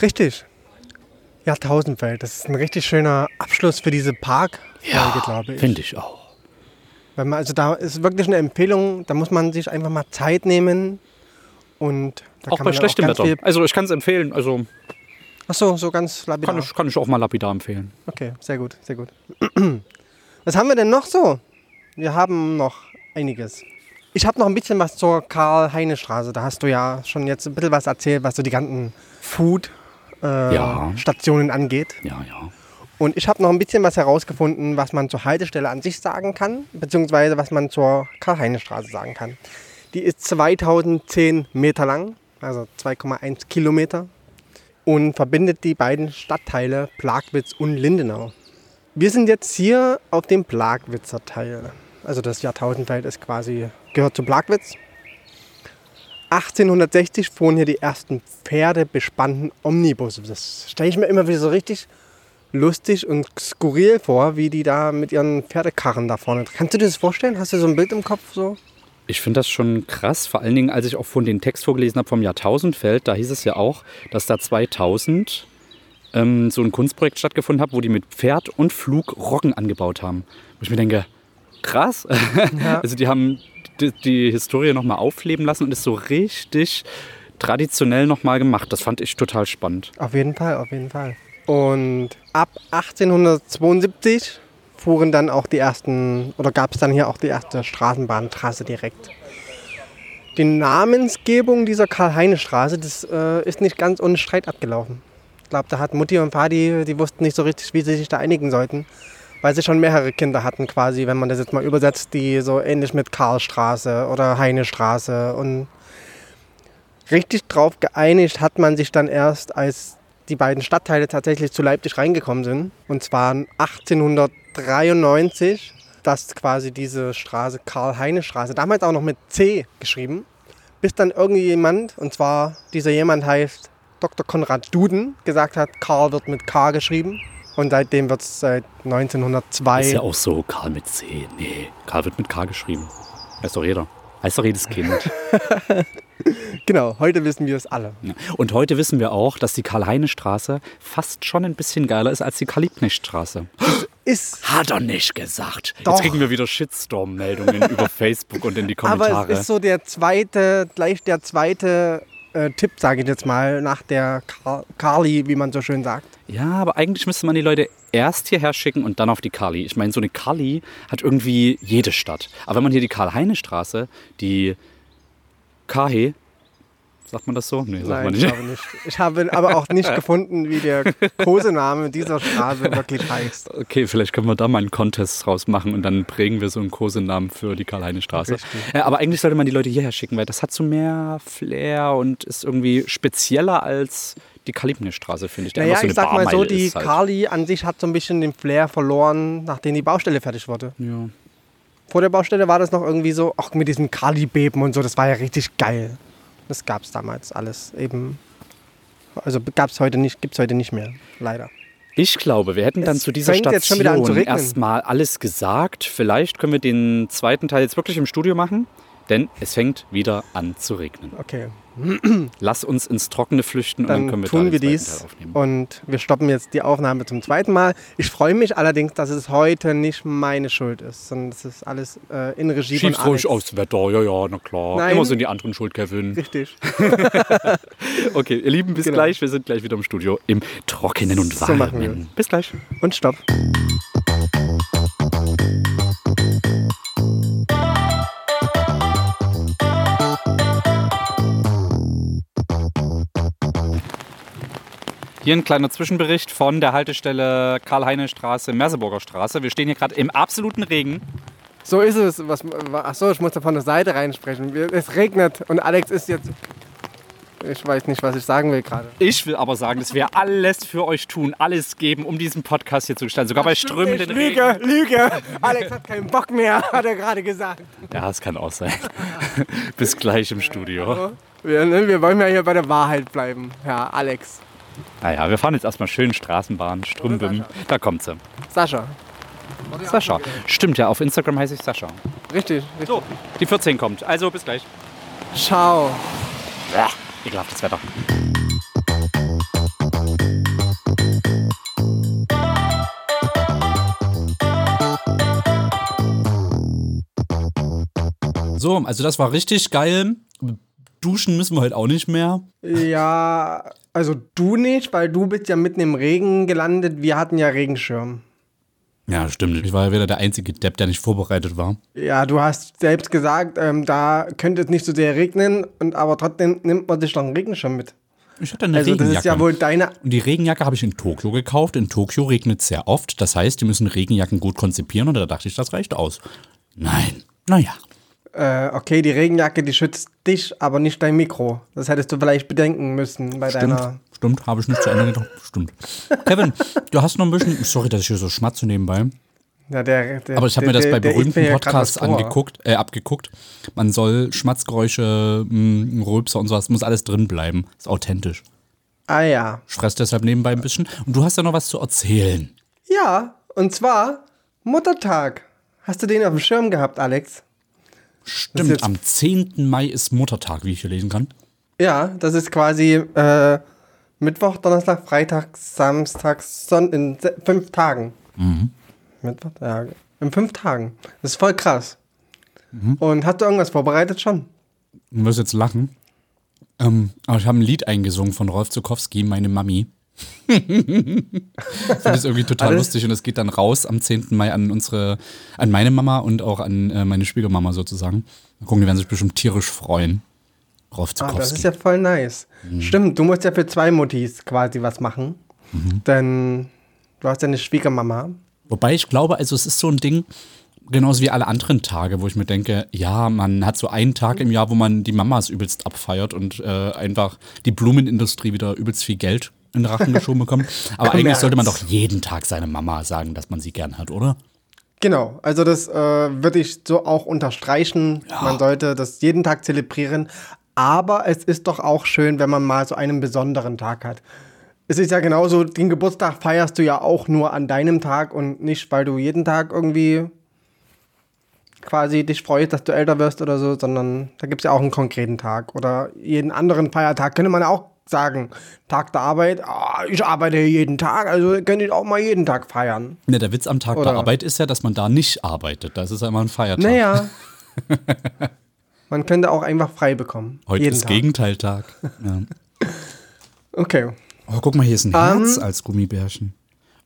Speaker 3: Richtig. Jahrtausendwelt, das ist ein richtig schöner Abschluss für diese Parkfolge, glaube ich.
Speaker 2: finde ich auch.
Speaker 3: Wenn man, also da ist wirklich eine Empfehlung, da muss man sich einfach mal Zeit nehmen und
Speaker 2: Auch bei schlechtem Wetter. Also ich kann es empfehlen. Also
Speaker 3: achso, so ganz lapidar.
Speaker 2: kann ich, kann ich auch mal lapidar empfehlen.
Speaker 3: Okay, sehr gut, sehr gut. (clears throat) Was haben wir denn noch so? Wir haben noch einiges. Ich habe noch ein bisschen was zur Karl-Heine-Straße. Da hast du ja schon jetzt ein bisschen was erzählt, was so die ganzen
Speaker 2: Ja.
Speaker 3: Food-Stationen angeht.
Speaker 2: Ja, ja.
Speaker 3: Und ich habe noch ein bisschen was herausgefunden, was man zur Haltestelle an sich sagen kann, beziehungsweise was man zur Karl-Heine-Straße sagen kann. Die ist 2010 Meter lang, also 2,1 Kilometer, und verbindet die beiden Stadtteile Plagwitz und Lindenau. Wir sind jetzt hier auf dem Plagwitzer Teil. Also das Jahrtausendfeld ist quasi, gehört zu Plagwitz. 1860 fuhren hier die ersten pferdebespannten Omnibusse. Das stelle ich mir immer wieder so richtig lustig und skurril vor, wie die da mit ihren Pferdekarren da vorne. Kannst du dir das vorstellen? Hast du so ein Bild im Kopf so?
Speaker 2: Ich finde das schon krass, vor allen Dingen, als ich auch von den Text vorgelesen habe vom Jahrtausendfeld, da hieß es ja auch, dass da 2000 ähm, so ein Kunstprojekt stattgefunden hat, wo die mit Pferd und Flug Roggen angebaut haben. Wo ich mir denke, krass. (laughs) Also die haben die, die Historie nochmal aufleben lassen und ist so richtig traditionell nochmal gemacht. Das fand ich total spannend.
Speaker 3: Auf jeden Fall, auf jeden Fall. Und ab 1872 fuhren dann auch die ersten, oder gab es dann hier auch die erste Straßenbahntrasse direkt. Die Namensgebung dieser Karl-Heine-Straße, das äh, ist nicht ganz ohne Streit abgelaufen. Ich glaube, da hat Mutti und Vati, die wussten nicht so richtig, wie sie sich da einigen sollten, weil sie schon mehrere Kinder hatten quasi, wenn man das jetzt mal übersetzt, die so ähnlich mit Karlstraße oder Heinestraße und richtig drauf geeinigt hat man sich dann erst, als die beiden Stadtteile tatsächlich zu Leipzig reingekommen sind. Und zwar 1893, dass quasi diese Straße Karl-Heine-Straße, damals auch noch mit C geschrieben, bis dann irgendjemand, und zwar dieser jemand heißt Dr. Konrad Duden, gesagt hat, Karl wird mit K geschrieben. Und seitdem wird es seit 1902.
Speaker 2: Ist ja auch so, Karl mit C. Nee, Karl wird mit K geschrieben. Weiß doch jeder. Weiß doch jedes Kind. (laughs)
Speaker 3: Genau, heute wissen wir es alle.
Speaker 2: Und heute wissen wir auch, dass die Karl-Heine-Straße fast schon ein bisschen geiler ist als die Karl-Liebknecht-Straße.
Speaker 3: Ist,
Speaker 2: Hat er nicht gesagt.
Speaker 3: Doch.
Speaker 2: Jetzt kriegen wir wieder Shitstorm-Meldungen (laughs) über Facebook und in die
Speaker 3: aber
Speaker 2: Kommentare.
Speaker 3: es ist so der zweite, gleich der zweite äh, Tipp, sage ich jetzt mal, nach der Carly, wie man so schön sagt.
Speaker 2: ja, aber eigentlich müsste man die Leute erst hierher schicken und dann auf die Kali. Ich meine, so eine Kali hat irgendwie jede Stadt. Aber wenn man hier die Karl-Heine-Straße, die Kahe, sagt man das so? Nee, sagt
Speaker 3: Nein,
Speaker 2: man
Speaker 3: ich
Speaker 2: nicht.
Speaker 3: glaube nicht. Ich habe aber auch nicht gefunden, wie der Kosename dieser Straße wirklich heißt.
Speaker 2: Okay, vielleicht können wir da mal einen Contest draus machen und dann prägen wir so einen Kosenamen für die Karl-Heine-Straße.
Speaker 3: Richtig.
Speaker 2: Äh, aber eigentlich sollte man die Leute hierher schicken, weil das hat so mehr Flair und ist irgendwie spezieller als die Kalibne-Straße, finde ich. die
Speaker 3: Naja,
Speaker 2: so
Speaker 3: ich sag mal so,
Speaker 2: Barmeile
Speaker 3: die
Speaker 2: halt.
Speaker 3: Carly an sich hat so ein bisschen den Flair verloren, nachdem die Baustelle fertig wurde.
Speaker 2: Ja.
Speaker 3: Vor der Baustelle war das noch irgendwie so, auch mit diesem Carly-Beben und so, das war ja richtig geil. Das gab es damals alles eben. Also gab es heute nicht, gibt es heute nicht mehr, leider.
Speaker 2: Ich glaube, wir hätten dann
Speaker 3: Es
Speaker 2: zu dieser Station erstmal alles gesagt. Vielleicht können wir den zweiten Teil jetzt wirklich im Studio machen, denn es fängt wieder an zu regnen.
Speaker 3: Okay.
Speaker 5: Lass uns ins Trockene flüchten und dann
Speaker 3: Dann
Speaker 5: können wir
Speaker 3: tun
Speaker 5: da
Speaker 3: wir dies
Speaker 5: aufnehmen.
Speaker 3: und wir stoppen jetzt die Aufnahme zum zweiten Mal. Ich freue mich allerdings, dass es heute nicht meine Schuld ist, sondern es ist alles äh, in Regie
Speaker 5: Schieb's
Speaker 3: von Alex.
Speaker 5: ruhig aufs Wetter, ja, ja, na klar.
Speaker 3: Nein.
Speaker 5: Immer sind die anderen schuld, Kevin.
Speaker 3: Richtig. (laughs)
Speaker 5: Okay, ihr Lieben, bis
Speaker 3: Genau.
Speaker 5: gleich. Wir sind gleich wieder im Studio im Trockenen und
Speaker 3: So machen wir
Speaker 5: Warmen. bis gleich.
Speaker 3: Und stopp.
Speaker 5: Hier ein kleiner Zwischenbericht von der Haltestelle Karl-Heine-Straße, Merseburger Straße. Wir stehen hier gerade im absoluten Regen.
Speaker 3: So ist es. Was, achso, ich muss da von der Seite reinsprechen. Es regnet und Alex ist jetzt. Ich weiß nicht, was ich sagen will gerade.
Speaker 5: Ich will aber sagen, dass wir alles für euch tun, alles geben, um diesen Podcast hier zu gestalten. Sogar bei strömenden Regen.
Speaker 3: Lüge, Lüge. Alex hat keinen Bock mehr, (laughs) hat er gerade gesagt.
Speaker 5: Ja, das kann auch sein. (laughs) bis gleich im Studio.
Speaker 3: Wir, ne, wir wollen ja hier bei der Wahrheit bleiben, Herr Alex.
Speaker 5: Naja, wir fahren jetzt erstmal schön Straßenbahn, Strümbim. Da kommt sie.
Speaker 3: Sascha.
Speaker 5: Sascha. Stimmt ja, auf Instagram heiße ich Sascha.
Speaker 3: Richtig, richtig.
Speaker 5: So, die 14 kommt. Also bis gleich.
Speaker 3: Ciao.
Speaker 5: Ja, ekelhaftes Wetter.
Speaker 2: So, also das war richtig geil. Duschen müssen wir halt auch nicht mehr.
Speaker 3: Ja, also du nicht, weil du bist ja mitten im Regen gelandet. Wir hatten ja Regenschirm.
Speaker 2: Ja, stimmt. Ich war ja wieder der einzige Depp, der nicht vorbereitet war.
Speaker 3: Ja, du hast selbst gesagt, ähm, da könnte es nicht so sehr regnen, und aber trotzdem nimmt man sich doch einen Regenschirm mit.
Speaker 2: Ich hatte eine
Speaker 3: Also das
Speaker 2: Regenjacke.
Speaker 3: ist ja wohl deine.
Speaker 2: Und die Regenjacke habe ich in Tokio gekauft. In Tokio regnet es sehr oft. Das heißt, die müssen Regenjacken gut konzipieren. Und da dachte ich, das reicht aus. Nein. Naja.
Speaker 3: Äh, okay, die Regenjacke, die schützt dich, aber nicht dein Mikro. Das hättest du vielleicht bedenken müssen bei
Speaker 2: Stimmt.
Speaker 3: deiner.
Speaker 2: Stimmt, habe ich nicht zu Ende gedacht. Stimmt. Kevin, du hast noch ein bisschen. Sorry, dass ich hier so schmatze nebenbei.
Speaker 3: Ja, der, der,
Speaker 2: Aber ich habe mir das bei berühmten Podcasts angeguckt, äh, abgeguckt. Man soll Schmatzgeräusche, mh, Rülpser und sowas, muss alles drin bleiben. Ist authentisch.
Speaker 3: Ah ja.
Speaker 2: Ich fress deshalb nebenbei ein bisschen. Und du hast ja noch was zu erzählen.
Speaker 3: Ja, und zwar Muttertag. Hast du den auf dem Schirm gehabt, Alex?
Speaker 2: Stimmt, am 10. Mai ist Muttertag, wie ich hier lesen kann.
Speaker 3: Ja, das ist quasi äh, Mittwoch, Donnerstag, Freitag, Samstag, Sonntag, in fünf Tagen. Mittwoch, ja, in fünf Tagen. Das ist voll krass. Und hast du irgendwas vorbereitet schon?
Speaker 2: Du wirst jetzt lachen. Ähm, aber ich habe ein Lied eingesungen von Rolf Zukowski, meine Mami. (laughs) das ist irgendwie total
Speaker 3: Alles-
Speaker 2: lustig und es geht dann raus am 10. Mai an unsere, an meine Mama und auch an äh, meine Schwiegermama sozusagen. Mal gucken, die werden sich bestimmt tierisch freuen. Rolf
Speaker 3: Ah, das ist ja voll nice. Stimmt, du musst ja für zwei Mutis quasi was machen. Denn du hast ja eine Schwiegermama.
Speaker 2: Wobei ich glaube, also es ist so ein Ding, genauso wie alle anderen Tage, wo ich mir denke, ja, man hat so einen Tag im Jahr, wo man die Mamas übelst abfeiert und äh, einfach die Blumenindustrie wieder übelst viel Geld in den Rachen geschoben bekommt. (laughs) Aber eigentlich sollte man doch jeden Tag seine Mama sagen, dass man sie gern hat, oder?
Speaker 3: Genau, also das äh, würde ich so auch unterstreichen. Man sollte das jeden Tag zelebrieren. Aber es ist doch auch schön, wenn man mal so einen besonderen Tag hat. Es ist ja genauso, den Geburtstag feierst du ja auch nur an deinem Tag und nicht, weil du jeden Tag irgendwie quasi dich freust, dass du älter wirst oder so, sondern da gibt es ja auch einen konkreten Tag. Oder jeden anderen Feiertag könnte man auch sagen. Tag der Arbeit, ah, ich arbeite jeden Tag, also könnte ich auch mal jeden Tag feiern.
Speaker 2: Ne, der Witz am Tag
Speaker 3: Oder-
Speaker 2: der Arbeit ist ja, dass man da nicht arbeitet. Das ist ja immer ein Feiertag.
Speaker 3: Naja. (laughs) Man könnte auch einfach frei bekommen.
Speaker 2: Heute
Speaker 3: jeden
Speaker 2: ist
Speaker 3: Tag.
Speaker 2: Gegenteiltag. Ja. (laughs)
Speaker 3: Okay.
Speaker 2: Oh, guck mal, hier ist ein
Speaker 3: Ähm.
Speaker 2: Herz als Gummibärchen.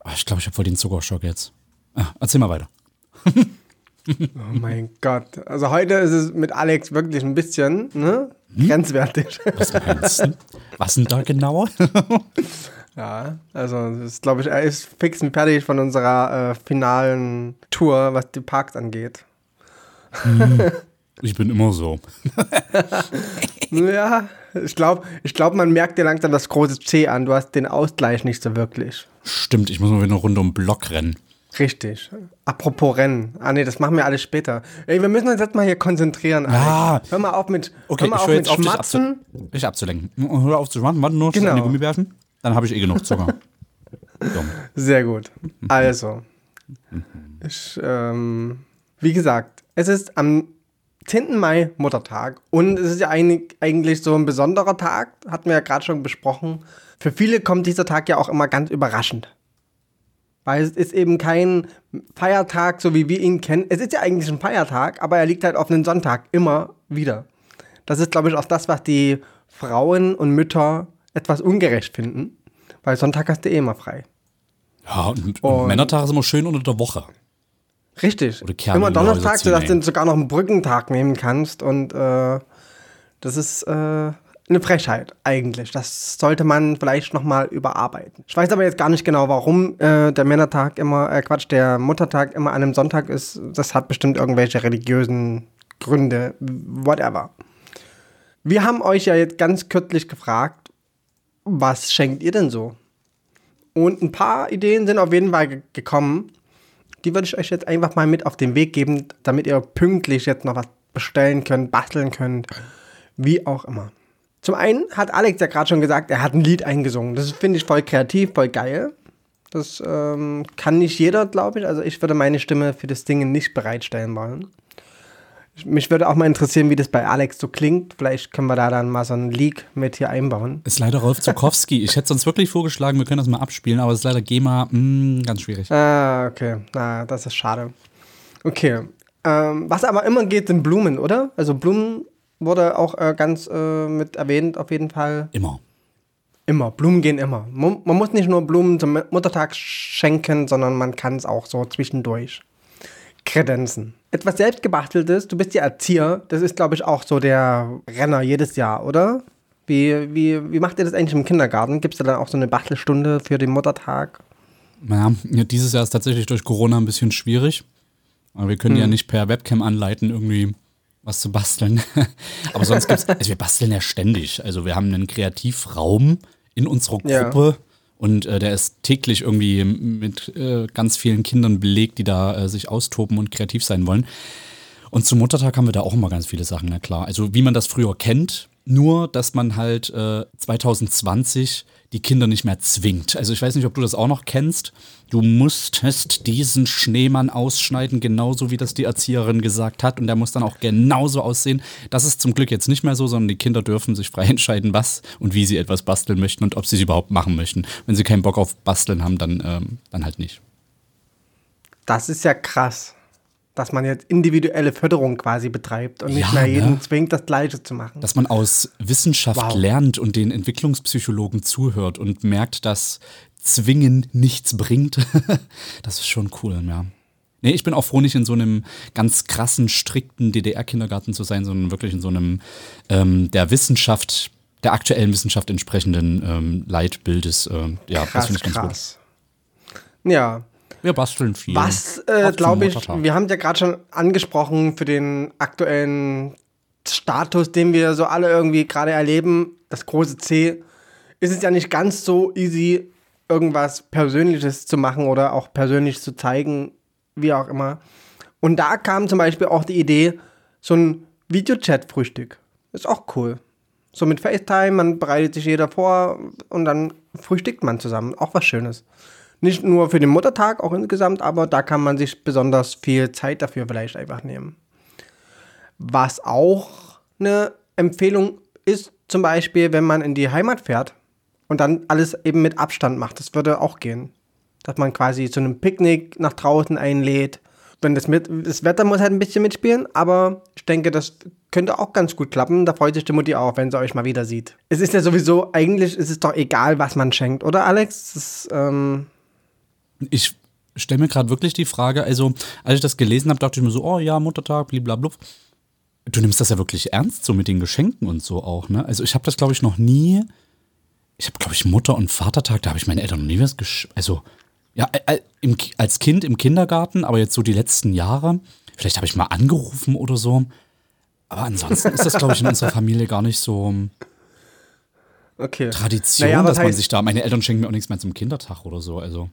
Speaker 2: Oh, ich glaube, ich habe voll den Zuckerschock jetzt. Ah, erzähl mal weiter. (laughs)
Speaker 3: Oh mein Gott. Also heute ist es mit Alex wirklich ein bisschen ne?
Speaker 2: Hm?
Speaker 3: grenzwertig.
Speaker 2: Was meinst du? Was denn da genau? (laughs)
Speaker 3: ja, also das ist, glaube ich, er ist fix und fertig von unserer äh, finalen Tour, was die Parks angeht.
Speaker 2: Ich bin immer so. (laughs)
Speaker 3: Ja, ich glaube, ich glaub, man merkt dir langsam das große C an. Du hast den Ausgleich nicht so wirklich.
Speaker 2: Stimmt, ich muss mal wieder eine Runde um den Block rennen.
Speaker 3: Richtig. Apropos Rennen. Ah nee, das machen wir alles später. Ey, wir müssen uns jetzt mal hier konzentrieren.
Speaker 2: Ja.
Speaker 3: Hör mal auf mit,
Speaker 2: Okay,
Speaker 3: hör mal
Speaker 2: ich
Speaker 3: auf mit
Speaker 2: auf,
Speaker 3: Schmatzen.
Speaker 2: abzu dich abzulenken. Hör auf zu schmatzen, warte nur,
Speaker 3: Genau.
Speaker 2: Gummibärchen. Dann habe ich eh genug Zucker. (laughs)
Speaker 3: Sehr gut. Also, ich, ähm, wie gesagt, es ist am 10. Mai, Muttertag. Und es ist ja eigentlich, eigentlich so ein besonderer Tag, hatten wir ja gerade schon besprochen. Für viele kommt dieser Tag ja auch immer ganz überraschend. Weil es ist eben kein Feiertag, so wie wir ihn kennen. Es ist ja eigentlich ein Feiertag, aber er liegt halt auf einen Sonntag immer wieder. Das ist, glaube ich, auch das, was die Frauen und Mütter etwas ungerecht finden. Weil Sonntag hast du eh immer frei.
Speaker 2: Ja, und, und Männertag ist immer schön unter der Woche.
Speaker 3: Richtig. Immer Donnerstag, sodass du sogar noch einen Brückentag nehmen kannst. Und äh, das ist äh, eine Frechheit eigentlich. Das sollte man vielleicht nochmal überarbeiten. Ich weiß aber jetzt gar nicht genau, warum äh, der Männertag immer, äh, Quatsch, der Muttertag immer an einem Sonntag ist. Das hat bestimmt irgendwelche religiösen Gründe, whatever. Wir haben euch ja jetzt ganz kürzlich gefragt, was schenkt ihr denn so? Und ein paar Ideen sind auf jeden Fall ge gekommen. Die würde ich euch jetzt einfach mal mit auf den Weg geben, damit ihr pünktlich jetzt noch was bestellen könnt, basteln könnt, wie auch immer. Zum einen hat Alex ja gerade schon gesagt, er hat ein Lied eingesungen. Das finde ich voll kreativ, voll geil. Das ähm, kann nicht jeder, glaube ich. Also ich würde meine Stimme für das Ding nicht bereitstellen wollen. Mich würde auch mal interessieren, wie das bei Alex so klingt. Vielleicht können wir da dann mal so einen Leak mit hier einbauen.
Speaker 2: Ist leider Rolf Zukowski. Ich hätte sonst wirklich vorgeschlagen, wir können das mal abspielen, aber es ist leider GEMA mh, ganz schwierig.
Speaker 3: Ah, okay. Na, das ist schade. Okay. Ähm, was aber immer geht, sind Blumen, oder? Also Blumen wurde auch äh, ganz äh, mit erwähnt, auf jeden Fall.
Speaker 2: Immer.
Speaker 3: Immer. Blumen gehen immer. Mu- Man muss nicht nur Blumen zum Muttertag schenken, sondern man kann es auch so zwischendurch kredenzen. Etwas selbstgebasteltes, du bist ja Erzieher, das ist, glaube ich, auch so der Renner jedes Jahr, oder? Wie, wie, wie macht ihr das eigentlich im Kindergarten? Gibt es da dann auch so eine Bastelstunde für den Muttertag?
Speaker 2: Ja, ja, dieses Jahr ist tatsächlich durch Corona ein bisschen schwierig. Aber wir können ja nicht per Webcam anleiten, irgendwie was zu basteln. (laughs) aber sonst gibt's, also wir basteln ja ständig. Also wir haben einen Kreativraum in unserer
Speaker 3: Ja.
Speaker 2: Gruppe und äh, der ist täglich irgendwie mit äh, ganz vielen Kindern belegt, die da äh, sich austoben und kreativ sein wollen. Und zum Muttertag haben wir da auch immer ganz viele Sachen, na klar. Also wie man das früher kennt, nur dass man halt äh, 2020 die Kinder nicht mehr zwingt. Also ich weiß nicht, ob du das auch noch kennst. Du musstest diesen Schneemann ausschneiden, genauso wie das die Erzieherin gesagt hat. Und der muss dann auch genauso aussehen. Das ist zum Glück jetzt nicht mehr so, sondern die Kinder dürfen sich frei (laughs) entscheiden, was und wie sie etwas basteln möchten und ob sie es überhaupt machen möchten. Wenn sie keinen Bock auf Basteln haben, dann, ähm, dann halt nicht.
Speaker 3: Das ist ja krass, dass man jetzt individuelle Förderung quasi betreibt und nicht
Speaker 2: Ja,
Speaker 3: mehr jeden
Speaker 2: ne?
Speaker 3: zwingt, das Gleiche zu machen.
Speaker 2: dass man aus Wissenschaft
Speaker 3: Wow.
Speaker 2: lernt und den Entwicklungspsychologen zuhört und merkt, dass Zwingen nichts bringt. (laughs) das ist schon cool, ja. Nee, ich bin auch froh, nicht in so einem ganz krassen, strikten DDR-Kindergarten zu sein, sondern wirklich in so einem ähm, der Wissenschaft, der aktuellen Wissenschaft entsprechenden ähm, Leitbildes. Ähm, ja, das
Speaker 3: krass,
Speaker 2: finde ich ganz gut.
Speaker 3: krass. Ja,
Speaker 2: Wir basteln viel.
Speaker 3: was äh, glaube ich, wir haben ja gerade schon angesprochen für den aktuellen Status, den wir so alle irgendwie gerade erleben, das große C, ist es ja nicht ganz so easy, irgendwas Persönliches zu machen oder auch persönlich zu zeigen, wie auch immer. Und da kam zum Beispiel auch die Idee, so ein Videochat-Frühstück. Ist auch cool. So mit FaceTime, man bereitet sich jeder vor und dann frühstückt man zusammen. Auch was Schönes. Nicht nur für den Muttertag, auch insgesamt, aber da kann man sich besonders viel Zeit dafür vielleicht einfach nehmen. Was auch eine Empfehlung ist, zum Beispiel, wenn man in die Heimat fährt und dann alles eben mit Abstand macht. Das würde auch gehen. Dass man quasi zu einem Picknick nach draußen einlädt. Wenn das, mit, das Wetter muss halt ein bisschen mitspielen, aber ich denke, das könnte auch ganz gut klappen. Da freut sich die Mutti auch, wenn sie euch mal wieder sieht. Es ist ja sowieso, eigentlich ist es doch egal, was man schenkt, oder Alex? Das ähm,
Speaker 2: Ich stelle mir gerade wirklich die Frage, also als ich das gelesen habe, dachte ich mir so, oh ja, Muttertag, blablabla. Du nimmst das ja wirklich ernst, so mit den Geschenken und so auch, ne? Also ich habe das, glaube ich, noch nie. Ich habe, glaube ich, Mutter- und Vatertag, da habe ich meinen Eltern noch nie was geschenkt. Also, ja, äh, äh, im, als Kind im Kindergarten, aber jetzt so die letzten Jahre. Vielleicht habe ich mal angerufen oder so. Aber ansonsten ist das, glaube ich, in unserer Familie gar nicht so
Speaker 3: okay.
Speaker 2: Tradition,
Speaker 3: Naja,
Speaker 2: dass man
Speaker 3: heißt-
Speaker 2: sich da. Meine Eltern schenken mir auch nichts mehr zum Kindertag oder so. Also.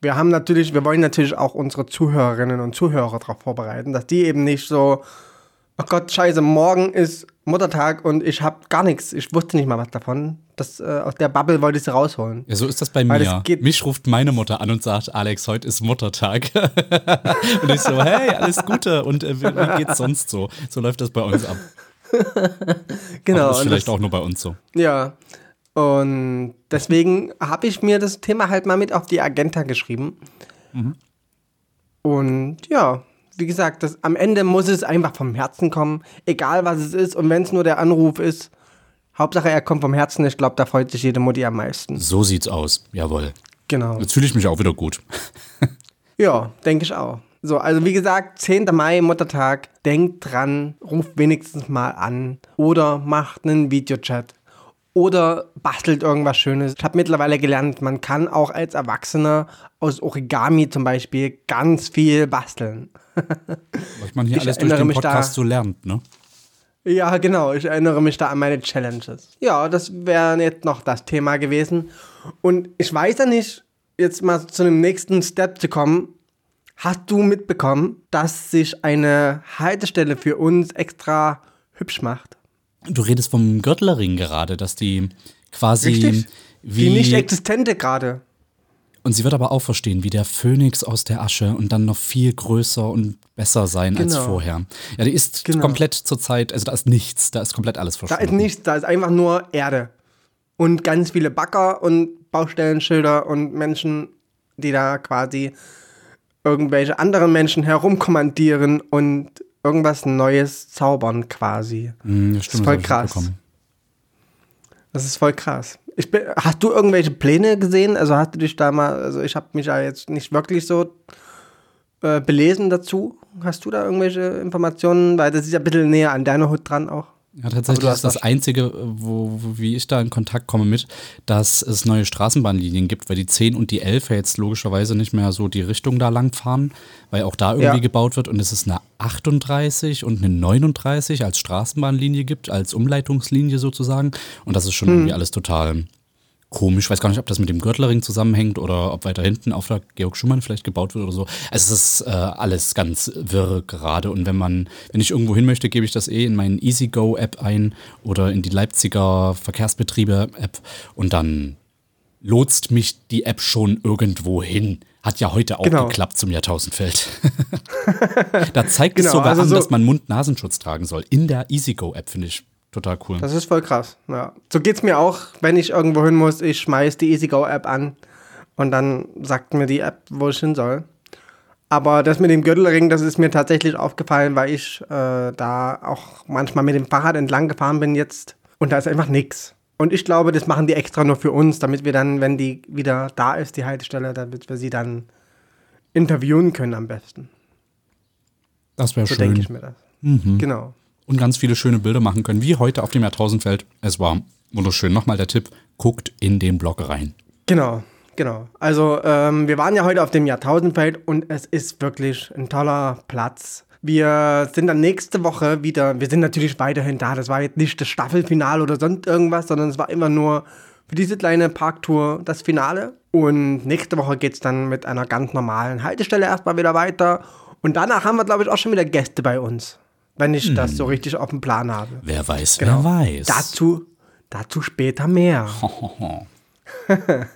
Speaker 3: Wir haben natürlich, wir wollen natürlich auch unsere Zuhörerinnen und Zuhörer darauf vorbereiten, dass die eben nicht so Oh Gott, scheiße, morgen ist Muttertag und ich habe gar nichts. Ich wusste nicht mal was davon. Das, äh, aus der Bubble wollte ich sie rausholen.
Speaker 2: Ja, so ist das bei
Speaker 3: Weil
Speaker 2: mir.
Speaker 3: geht-
Speaker 2: Mich ruft meine Mutter an und sagt, Alex, heute ist Muttertag. (laughs) und ich so, hey, alles Gute. Und äh, wie, geht's sonst so? So läuft das bei uns ab. (laughs)
Speaker 3: Genau.
Speaker 2: Aber das ist vielleicht
Speaker 3: das,
Speaker 2: auch nur bei uns so.
Speaker 3: Ja. Und deswegen habe ich mir das Thema halt mal mit auf die Agenda geschrieben. Und ja, wie gesagt, das, am Ende muss es einfach vom Herzen kommen, egal was es ist. Und wenn es nur der Anruf ist, Hauptsache er kommt vom Herzen. Ich glaube, da freut sich jede Mutti am meisten.
Speaker 2: So sieht's aus. Jawohl.
Speaker 3: Genau.
Speaker 2: Jetzt fühle ich mich auch wieder gut. (laughs)
Speaker 3: Ja, denke ich auch. So, also wie gesagt, 10. Mai, Muttertag, denkt dran, ruft wenigstens mal an oder macht einen Videochat oder bastelt irgendwas Schönes. Ich habe mittlerweile gelernt, man kann auch als Erwachsener aus Origami zum Beispiel ganz viel basteln. (laughs)
Speaker 2: Was man hier
Speaker 3: Ich
Speaker 2: alles durch den Podcast so lernt, ne?
Speaker 3: Ja, genau. Ich erinnere mich da an meine Challenges. Ja, das wäre jetzt noch das Thema gewesen. Und ich weiß ja nicht, jetzt mal zu dem nächsten Step zu kommen. Hast du mitbekommen, dass sich eine Haltestelle für uns extra hübsch macht?
Speaker 2: Du redest vom Gürtelring gerade, dass die quasi
Speaker 3: Richtig.
Speaker 2: wie
Speaker 3: Die nicht existente gerade.
Speaker 2: und sie wird aber auch verstehen, wie der Phönix aus der Asche und dann noch viel größer und besser sein als
Speaker 3: Genau.
Speaker 2: vorher. Ja, die ist
Speaker 3: Genau.
Speaker 2: komplett zurzeit, also da ist nichts, da ist komplett alles
Speaker 3: Da
Speaker 2: verschwunden.
Speaker 3: ist nichts, da ist einfach nur Erde. Und ganz viele Bagger und Baustellenschilder und Menschen, die da quasi irgendwelche anderen Menschen herumkommandieren und irgendwas Neues zaubern quasi.
Speaker 2: Hm, ja, stimmt,
Speaker 3: ist voll
Speaker 2: das
Speaker 3: krass. Das ist voll krass. Ich bin, hast du irgendwelche Pläne gesehen? Also hast du dich da mal, also ich habe mich ja jetzt nicht wirklich so äh, belesen dazu. Hast du da irgendwelche Informationen? Weil das ist ja ein bisschen näher an deiner Hut dran auch.
Speaker 2: Ja, tatsächlich ist das Einzige, wo, wo, wie ich da in Kontakt komme mit, dass es neue Straßenbahnlinien gibt, weil die 10 und die 11 ja jetzt logischerweise nicht mehr so die Richtung da lang fahren, weil auch da irgendwie
Speaker 3: Ja.
Speaker 2: gebaut wird und es ist eine 38 und eine 39 als Straßenbahnlinie gibt, als Umleitungslinie sozusagen. Und das ist schon
Speaker 3: Hm.
Speaker 2: irgendwie alles total komisch. Ich weiß gar nicht, ob das mit dem Gürtelring zusammenhängt oder ob weiter hinten auf der Georg Schumann vielleicht gebaut wird oder so. Also es ist äh, alles ganz wirr gerade. Und wenn man, wenn ich irgendwo hin möchte, gebe ich das eh in meinen EasyGo-App ein oder in die Leipziger Verkehrsbetriebe-App und dann lotst mich die App schon irgendwo hin. Hat ja heute auch
Speaker 3: Genau.
Speaker 2: geklappt zum Jahrtausendfeld. (laughs) da zeigt es
Speaker 3: Genau,
Speaker 2: sogar
Speaker 3: also
Speaker 2: an,
Speaker 3: so-
Speaker 2: dass man Mund-Nasenschutz tragen soll. In der EasyGo-App finde ich total cool.
Speaker 3: Das ist voll krass. Ja. So geht's mir auch, wenn ich irgendwo hin muss. Ich schmeiß die EasyGo-App an und dann sagt mir die App, wo ich hin soll. Aber das mit dem Gürtelring, das ist mir tatsächlich aufgefallen, weil ich äh, da auch manchmal mit dem Fahrrad entlang gefahren bin jetzt und da ist einfach nichts. Und ich glaube, das machen die extra nur für uns, damit wir dann, wenn die wieder da ist, die Haltestelle, damit wir sie dann interviewen können am besten.
Speaker 2: Das wäre
Speaker 3: So
Speaker 2: schön.
Speaker 3: denke ich mir das. Genau.
Speaker 2: Und ganz viele schöne Bilder machen können, wie heute auf dem Jahrtausendfeld. Es war wunderschön. Nochmal der Tipp, guckt in den Blog rein.
Speaker 3: Genau, genau. Also ähm, wir waren ja heute auf dem Jahrtausendfeld und es ist wirklich ein toller Platz. Wir sind dann nächste Woche wieder, wir sind natürlich weiterhin da. Das war jetzt nicht das Staffelfinale oder sonst irgendwas, sondern es war immer nur für diese kleine Parktour das Finale. Und nächste Woche geht es dann mit einer ganz normalen Haltestelle erstmal wieder weiter. Und danach haben wir, glaube ich, auch schon wieder Gäste bei uns. Wenn ich das so richtig auf dem Plan habe.
Speaker 2: Wer weiß,
Speaker 3: Genau.
Speaker 2: wer weiß.
Speaker 3: Dazu, dazu später mehr. (laughs) (laughs)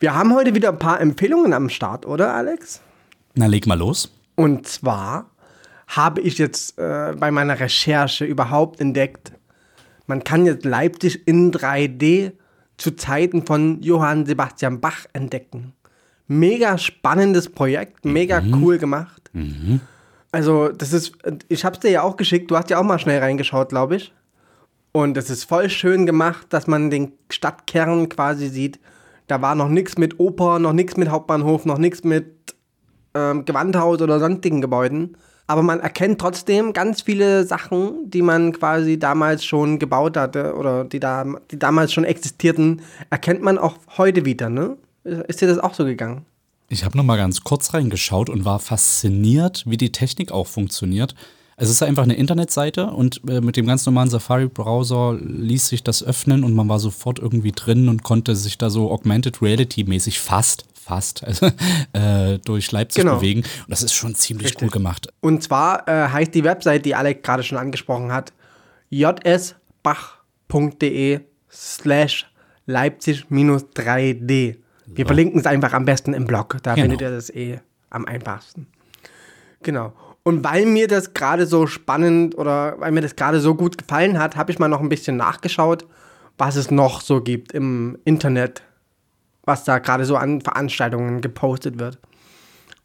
Speaker 3: Wir haben heute wieder ein paar Empfehlungen am Start, oder Alex?
Speaker 2: Na, leg mal los.
Speaker 3: Und zwar habe ich jetzt äh, bei meiner Recherche überhaupt entdeckt, man kann jetzt Leipzig in 3D zu Zeiten von Johann Sebastian Bach entdecken. Mega spannendes Projekt, mega cool gemacht. Also, das ist, ich habe es dir ja auch geschickt, du hast ja auch mal schnell reingeschaut, glaube ich. Und es ist voll schön gemacht, dass man den Stadtkern quasi sieht. Da war noch nichts mit Oper, noch nichts mit Hauptbahnhof, noch nichts mit ähm, Gewandhaus oder sonstigen Gebäuden. Aber man erkennt trotzdem ganz viele Sachen, die man quasi damals schon gebaut hatte oder die, da, die damals schon existierten, erkennt man auch heute wieder, ne? Ist dir das auch so gegangen?
Speaker 2: Ich habe noch mal ganz kurz reingeschaut und war fasziniert, wie die Technik auch funktioniert. Es ist einfach eine Internetseite und äh, mit dem ganz normalen Safari-Browser ließ sich das öffnen und man war sofort irgendwie drin und konnte sich da so Augmented Reality-mäßig fast, fast, also, (laughs) äh, durch Leipzig
Speaker 3: Genau.
Speaker 2: bewegen. Und das ist schon ziemlich
Speaker 3: Richtig.
Speaker 2: cool gemacht.
Speaker 3: Und zwar äh, heißt die Website, die Alec gerade schon angesprochen hat, jsbach.de slash Leipzig-3D. Wir verlinken es einfach am besten im Blog. Da
Speaker 2: Genau.
Speaker 3: findet ihr das eh am einfachsten. Genau. Und weil mir das gerade so spannend oder weil mir das gerade so gut gefallen hat, habe ich mal noch ein bisschen nachgeschaut, was es noch so gibt im Internet, was da gerade so an Veranstaltungen gepostet wird.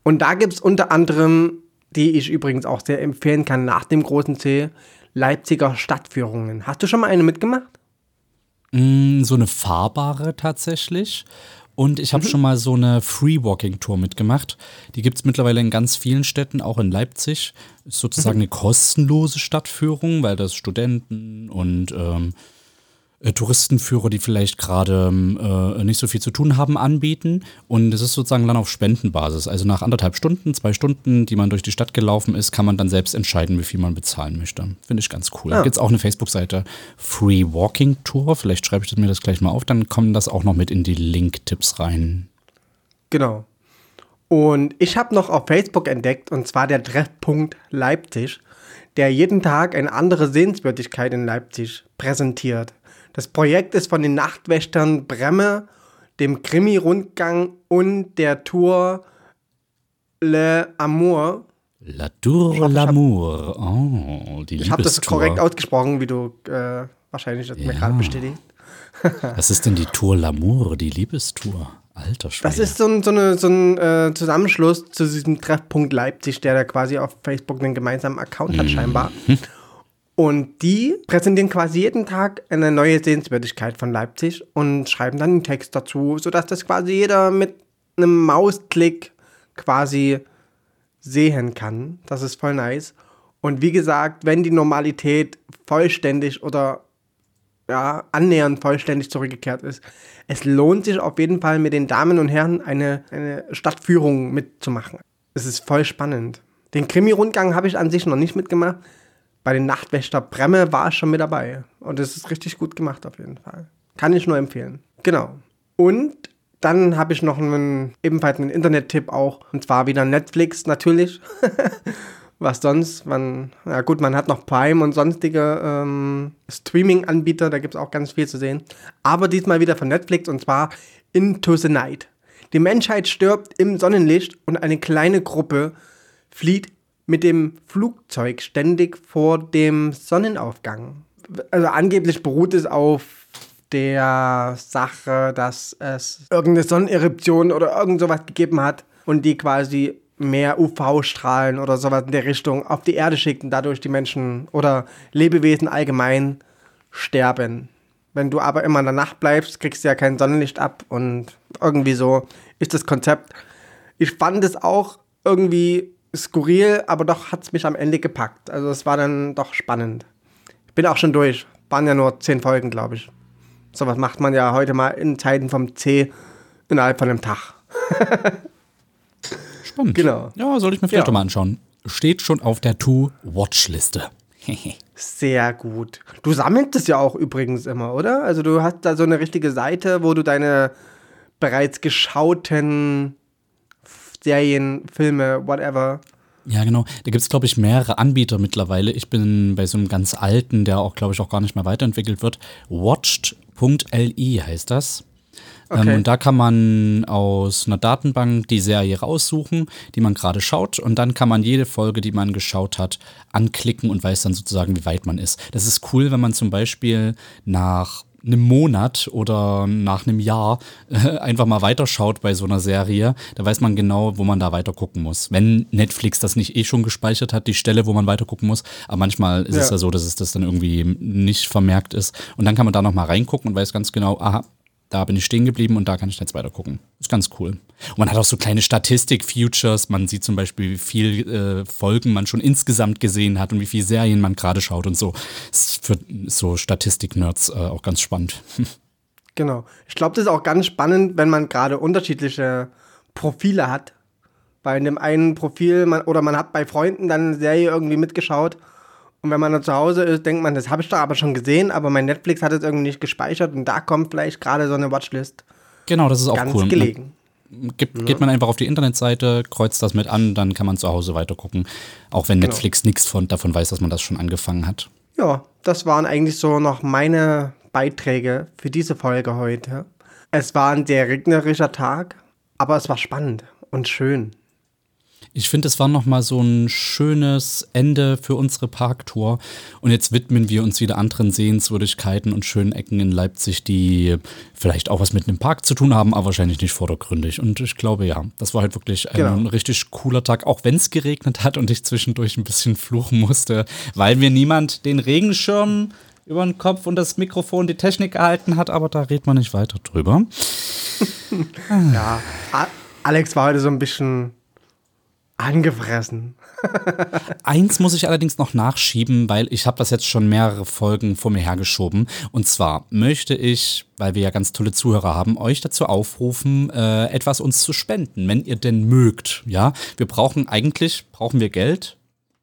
Speaker 3: Und da gibt es unter anderem, die ich übrigens auch sehr empfehlen kann, nach dem großen C, Leipziger Stadtführungen. Hast du schon mal eine mitgemacht?
Speaker 2: Mm, So eine fahrbare tatsächlich. Und ich
Speaker 3: Mhm.
Speaker 2: habe schon mal so eine Free-Walking-Tour mitgemacht. Die gibt es mittlerweile in ganz vielen Städten, auch in Leipzig. Ist sozusagen
Speaker 3: Mhm.
Speaker 2: eine kostenlose Stadtführung, weil das Studenten und ähm, äh, Touristenführer, die vielleicht gerade ähm, äh, nicht so viel zu tun haben, anbieten. Und es ist sozusagen dann auf Spendenbasis. Also nach anderthalb Stunden, zwei Stunden, die man durch die Stadt gelaufen ist, kann man dann selbst entscheiden, wie viel man bezahlen möchte. Finde ich ganz cool. Da
Speaker 3: Ja.
Speaker 2: gibt es auch eine Facebook-Seite Free Walking Tour. Vielleicht schreibe ich mir das gleich mal auf, dann kommen das auch noch mit in die Link-Tipps rein.
Speaker 3: Genau. Und ich habe noch auf Facebook entdeckt, und zwar der Treffpunkt Leipzig, der jeden Tag eine andere Sehenswürdigkeit in Leipzig präsentiert. Das Projekt ist von den Nachtwächtern Bremme, dem Krimi-Rundgang und der Tour Le Amour.
Speaker 2: La Tour L'Amour. Oh, die
Speaker 3: Ich habe das korrekt ausgesprochen, wie du äh, wahrscheinlich das mir
Speaker 2: Ja.
Speaker 3: gerade bestätigt. (laughs)
Speaker 2: Was ist denn die Tour L'Amour, die Liebestour? Alter Schwede.
Speaker 3: Das ist so ein, so eine, so ein äh, Zusammenschluss zu diesem Treffpunkt Leipzig, der da quasi auf Facebook einen gemeinsamen Account hat, scheinbar. (laughs) Und die präsentieren quasi jeden Tag eine neue Sehenswürdigkeit von Leipzig und schreiben dann einen Text dazu, sodass das quasi jeder mit einem Mausklick quasi sehen kann. Das ist voll nice. Und wie gesagt, wenn die Normalität vollständig oder ja, annähernd vollständig zurückgekehrt ist. Es lohnt sich auf jeden Fall mit den Damen und Herren eine, eine Stadtführung mitzumachen. Es ist voll spannend. Den Krimi-Rundgang habe ich an sich noch nicht mitgemacht. Bei den Nachtwächter Bremme war ich schon mit dabei. Und es ist richtig gut gemacht auf jeden Fall. Kann ich nur empfehlen. Genau. Und dann habe ich noch einen, ebenfalls einen Internet-Tipp auch. Und zwar wieder Netflix natürlich. (laughs) Was sonst? Man, ja gut, man hat noch Prime und sonstige ähm, Streaming-Anbieter, da gibt es auch ganz viel zu sehen. Aber diesmal wieder von Netflix und zwar Into the Night. Die Menschheit stirbt im Sonnenlicht und eine kleine Gruppe flieht mit dem Flugzeug ständig vor dem Sonnenaufgang. Also angeblich beruht es auf der Sache, dass es irgendeine Sonneneruption oder irgend sowas gegeben hat und die quasi mehr UV-Strahlen oder sowas in der Richtung auf die Erde schickt und dadurch die Menschen oder Lebewesen allgemein sterben. Wenn du aber immer in der Nacht bleibst, kriegst du ja kein Sonnenlicht ab und irgendwie so ist das Konzept. Ich fand es auch irgendwie skurril, aber doch hat es mich am Ende gepackt. Also es war dann doch spannend. Ich bin auch schon durch. Waren ja nur zehn Folgen, glaube ich. Sowas macht man ja heute mal in Zeiten vom C innerhalb von einem Tag. (laughs)
Speaker 2: Spannend.
Speaker 3: Genau.
Speaker 2: Ja, soll ich mir vielleicht
Speaker 3: Ja.
Speaker 2: mal anschauen. Steht schon auf der To-Watch-Liste. (laughs)
Speaker 3: Sehr gut. Du sammelst es ja auch übrigens immer, oder? Also du hast da so eine richtige Seite, wo du deine bereits geschauten Serien, Filme, whatever.
Speaker 2: Ja, genau. Da gibt es, glaube ich, mehrere Anbieter mittlerweile. Ich bin bei so einem ganz alten, der auch, glaube ich, auch gar nicht mehr weiterentwickelt wird. Watched.li heißt das. Ähm,
Speaker 3: Okay.
Speaker 2: und da kann man aus einer Datenbank die Serie raussuchen, die man gerade schaut. Und dann kann man jede Folge, die man geschaut hat, anklicken und weiß dann sozusagen, wie weit man ist. Das ist cool, wenn man zum Beispiel nach einem Monat oder nach einem Jahr äh, einfach mal weiterschaut bei so einer Serie, da weiß man genau, wo man da weiter gucken muss. Wenn Netflix das nicht eh schon gespeichert hat, die Stelle, wo man weiter gucken muss, aber manchmal ist es
Speaker 3: Ja.
Speaker 2: ja so, dass es das dann irgendwie nicht vermerkt ist. Und dann kann man da nochmal reingucken und weiß ganz genau, aha, da bin ich stehen geblieben und da kann ich jetzt weiter gucken. Ist ganz cool. Und man hat auch so kleine Statistik-Futures. Man sieht zum Beispiel, wie viel äh, Folgen man schon insgesamt gesehen hat und wie viele Serien man gerade schaut und so. Ist für so Statistik-Nerds äh, auch ganz spannend. (laughs)
Speaker 3: Genau. Ich glaube, das ist auch ganz spannend, wenn man gerade unterschiedliche Profile hat. Bei dem einen Profil man, oder man hat bei Freunden dann eine Serie irgendwie mitgeschaut. Und wenn man dann zu Hause ist, denkt man, das habe ich doch aber schon gesehen, aber mein Netflix hat es irgendwie nicht gespeichert und da kommt vielleicht gerade so eine Watchlist
Speaker 2: Genau, das ist auch
Speaker 3: ganz
Speaker 2: cool.
Speaker 3: gelegen.
Speaker 2: gibt, geht man einfach auf die Internetseite, kreuzt das mit an, dann kann man zu Hause weiter gucken. Auch wenn
Speaker 3: Genau.
Speaker 2: Netflix nichts von, davon weiß, dass man das schon angefangen hat.
Speaker 3: Ja, das waren eigentlich so noch meine Beiträge für diese Folge heute. Es war ein sehr regnerischer Tag, aber es war spannend und schön.
Speaker 2: Ich finde, es war nochmal so ein schönes Ende für unsere Parktour. Und jetzt widmen wir uns wieder anderen Sehenswürdigkeiten und schönen Ecken in Leipzig, die vielleicht auch was mit einem Park zu tun haben, aber wahrscheinlich nicht vordergründig. Und ich glaube, ja, das war halt wirklich ein
Speaker 3: Genau.
Speaker 2: richtig cooler Tag, auch wenn es geregnet hat und ich zwischendurch ein bisschen fluchen musste, weil mir niemand den Regenschirm über den Kopf und das Mikrofon die Technik gehalten hat, aber da redet man nicht weiter drüber. (laughs)
Speaker 3: Ja, Alex war heute so ein bisschen angefressen.
Speaker 2: Eins muss ich allerdings noch nachschieben, weil ich habe das jetzt schon mehrere Folgen vor mir hergeschoben. Und zwar möchte ich, weil wir ja ganz tolle Zuhörer haben, euch dazu aufrufen, äh, etwas uns zu spenden, wenn ihr denn mögt. Ja, wir brauchen eigentlich brauchen wir Geld.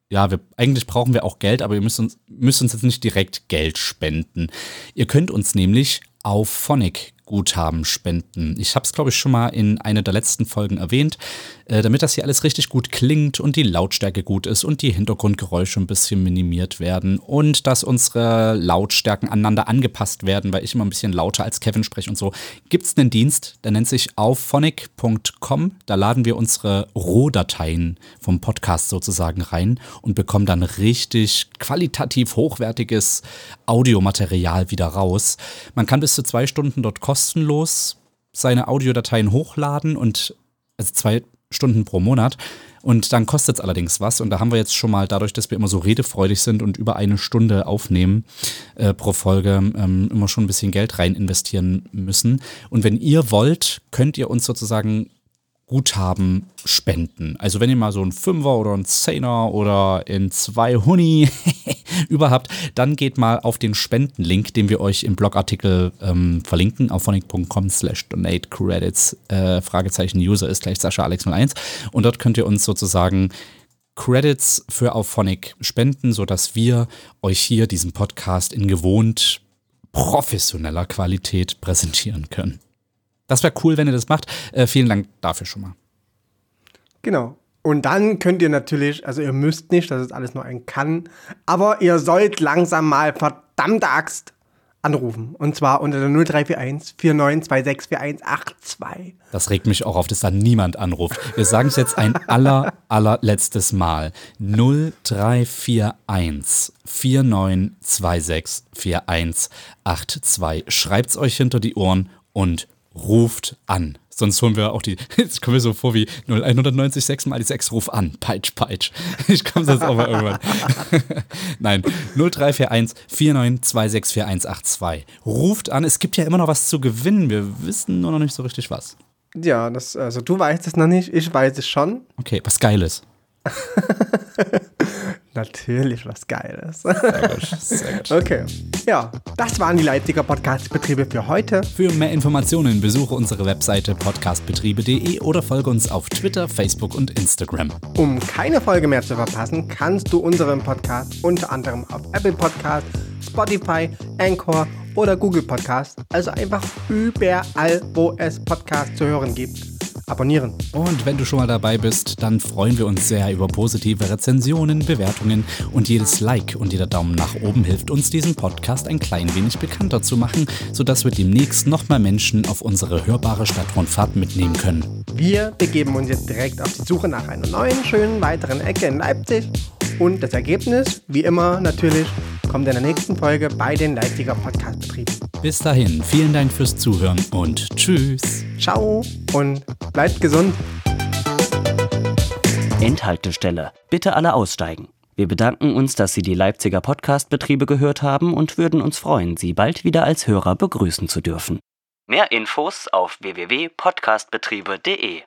Speaker 2: Ja, wir, eigentlich brauchen wir auch Geld, aber ihr müsst uns, müsst uns jetzt nicht direkt Geld spenden. Ihr könnt uns nämlich auf Phonic Guthaben spenden. Ich habe es, glaube ich, schon mal in einer der letzten Folgen erwähnt, äh, damit das hier alles richtig gut klingt und die Lautstärke gut ist und die Hintergrundgeräusche ein bisschen minimiert werden und dass unsere Lautstärken aneinander angepasst werden, weil ich immer ein bisschen lauter als Kevin spreche und so, gibt es einen Dienst, der nennt sich aufphonic.com. Da laden wir unsere Rohdateien vom Podcast sozusagen rein und bekommen dann richtig qualitativ hochwertiges Audiomaterial wieder raus. Man kann bis zu zwei Stunden dort kostenlos seine Audiodateien hochladen und also zwei Stunden pro Monat. Und dann kostet es allerdings was. Und da haben wir jetzt schon mal, dadurch, dass wir immer so redefreudig sind und über eine Stunde aufnehmen äh, pro Folge, ähm, immer schon ein bisschen Geld rein investieren müssen. Und wenn ihr wollt, könnt ihr uns sozusagen Guthaben spenden. Also wenn ihr mal so ein Fünfer oder ein Zehner oder in zwei Huni (laughs) überhaupt, dann geht mal auf den Spendenlink, den wir euch im Blogartikel ähm, verlinken, auf phonic.com slash donate credits, äh, Fragezeichen User ist gleich Sascha Alex 01 und dort könnt ihr uns sozusagen Credits für Auphonic spenden, sodass wir euch hier diesen Podcast in gewohnt professioneller Qualität präsentieren können. Das wäre cool, wenn ihr das macht. Äh, vielen Dank dafür schon mal.
Speaker 3: Genau. Und dann könnt ihr natürlich, also ihr müsst nicht, das ist alles nur ein Kann, aber ihr sollt langsam mal verdammte Axt anrufen. Und zwar unter der 0341 4926 4182.
Speaker 2: Das regt mich auch auf, dass da niemand anruft. Wir sagen es jetzt ein aller, allerletztes Mal. 0341 4926 4182. Schreibt's euch hinter die Ohren und ruft an. Sonst holen wir auch die, (laughs) jetzt kommen wir so vor wie 0190 6 mal die 6, ruf an, peitsch, peitsch. (laughs) Ich komme sonst auch mal irgendwann. (laughs) Nein, 0341 4926 4182. Ruft an, es gibt ja immer noch was zu gewinnen, wir wissen nur noch nicht so richtig was.
Speaker 3: Ja, das, also du weißt es noch nicht, ich weiß es schon.
Speaker 2: Okay, was Geiles.
Speaker 3: Natürlich was Geiles.
Speaker 2: Sehr gut, sehr gut.
Speaker 3: Okay. Ja, das waren die Leipziger Podcastbetriebe für heute.
Speaker 2: Für mehr Informationen besuche unsere Webseite podcastbetriebe.de oder folge uns auf Twitter, Facebook und Instagram.
Speaker 3: Um keine Folge mehr zu verpassen, kannst du unseren Podcast unter anderem auf Apple Podcast, Spotify, Anchor oder Google Podcast, also einfach überall, wo es Podcasts zu hören gibt, abonnieren.
Speaker 2: Und wenn du schon mal dabei bist, dann freuen wir uns sehr über positive Rezensionen, Bewertungen und jedes Like und jeder Daumen nach oben hilft uns, diesen Podcast ein klein wenig bekannter zu machen, sodass wir demnächst nochmal Menschen auf unsere hörbare Stadtrundfahrt mitnehmen können.
Speaker 3: Wir begeben uns jetzt direkt auf die Suche nach einer neuen, schönen weiteren Ecke in Leipzig. Und das Ergebnis, wie immer natürlich, kommt in der nächsten Folge bei den Leipziger Podcastbetrieben.
Speaker 2: Bis dahin, vielen Dank fürs Zuhören und tschüss.
Speaker 3: Ciao und bleibt gesund.
Speaker 1: Endhaltestelle. Bitte alle aussteigen. Wir bedanken uns, dass Sie die Leipziger Podcastbetriebe gehört haben und würden uns freuen, Sie bald wieder als Hörer begrüßen zu dürfen. Mehr Infos auf www.podcastbetriebe.de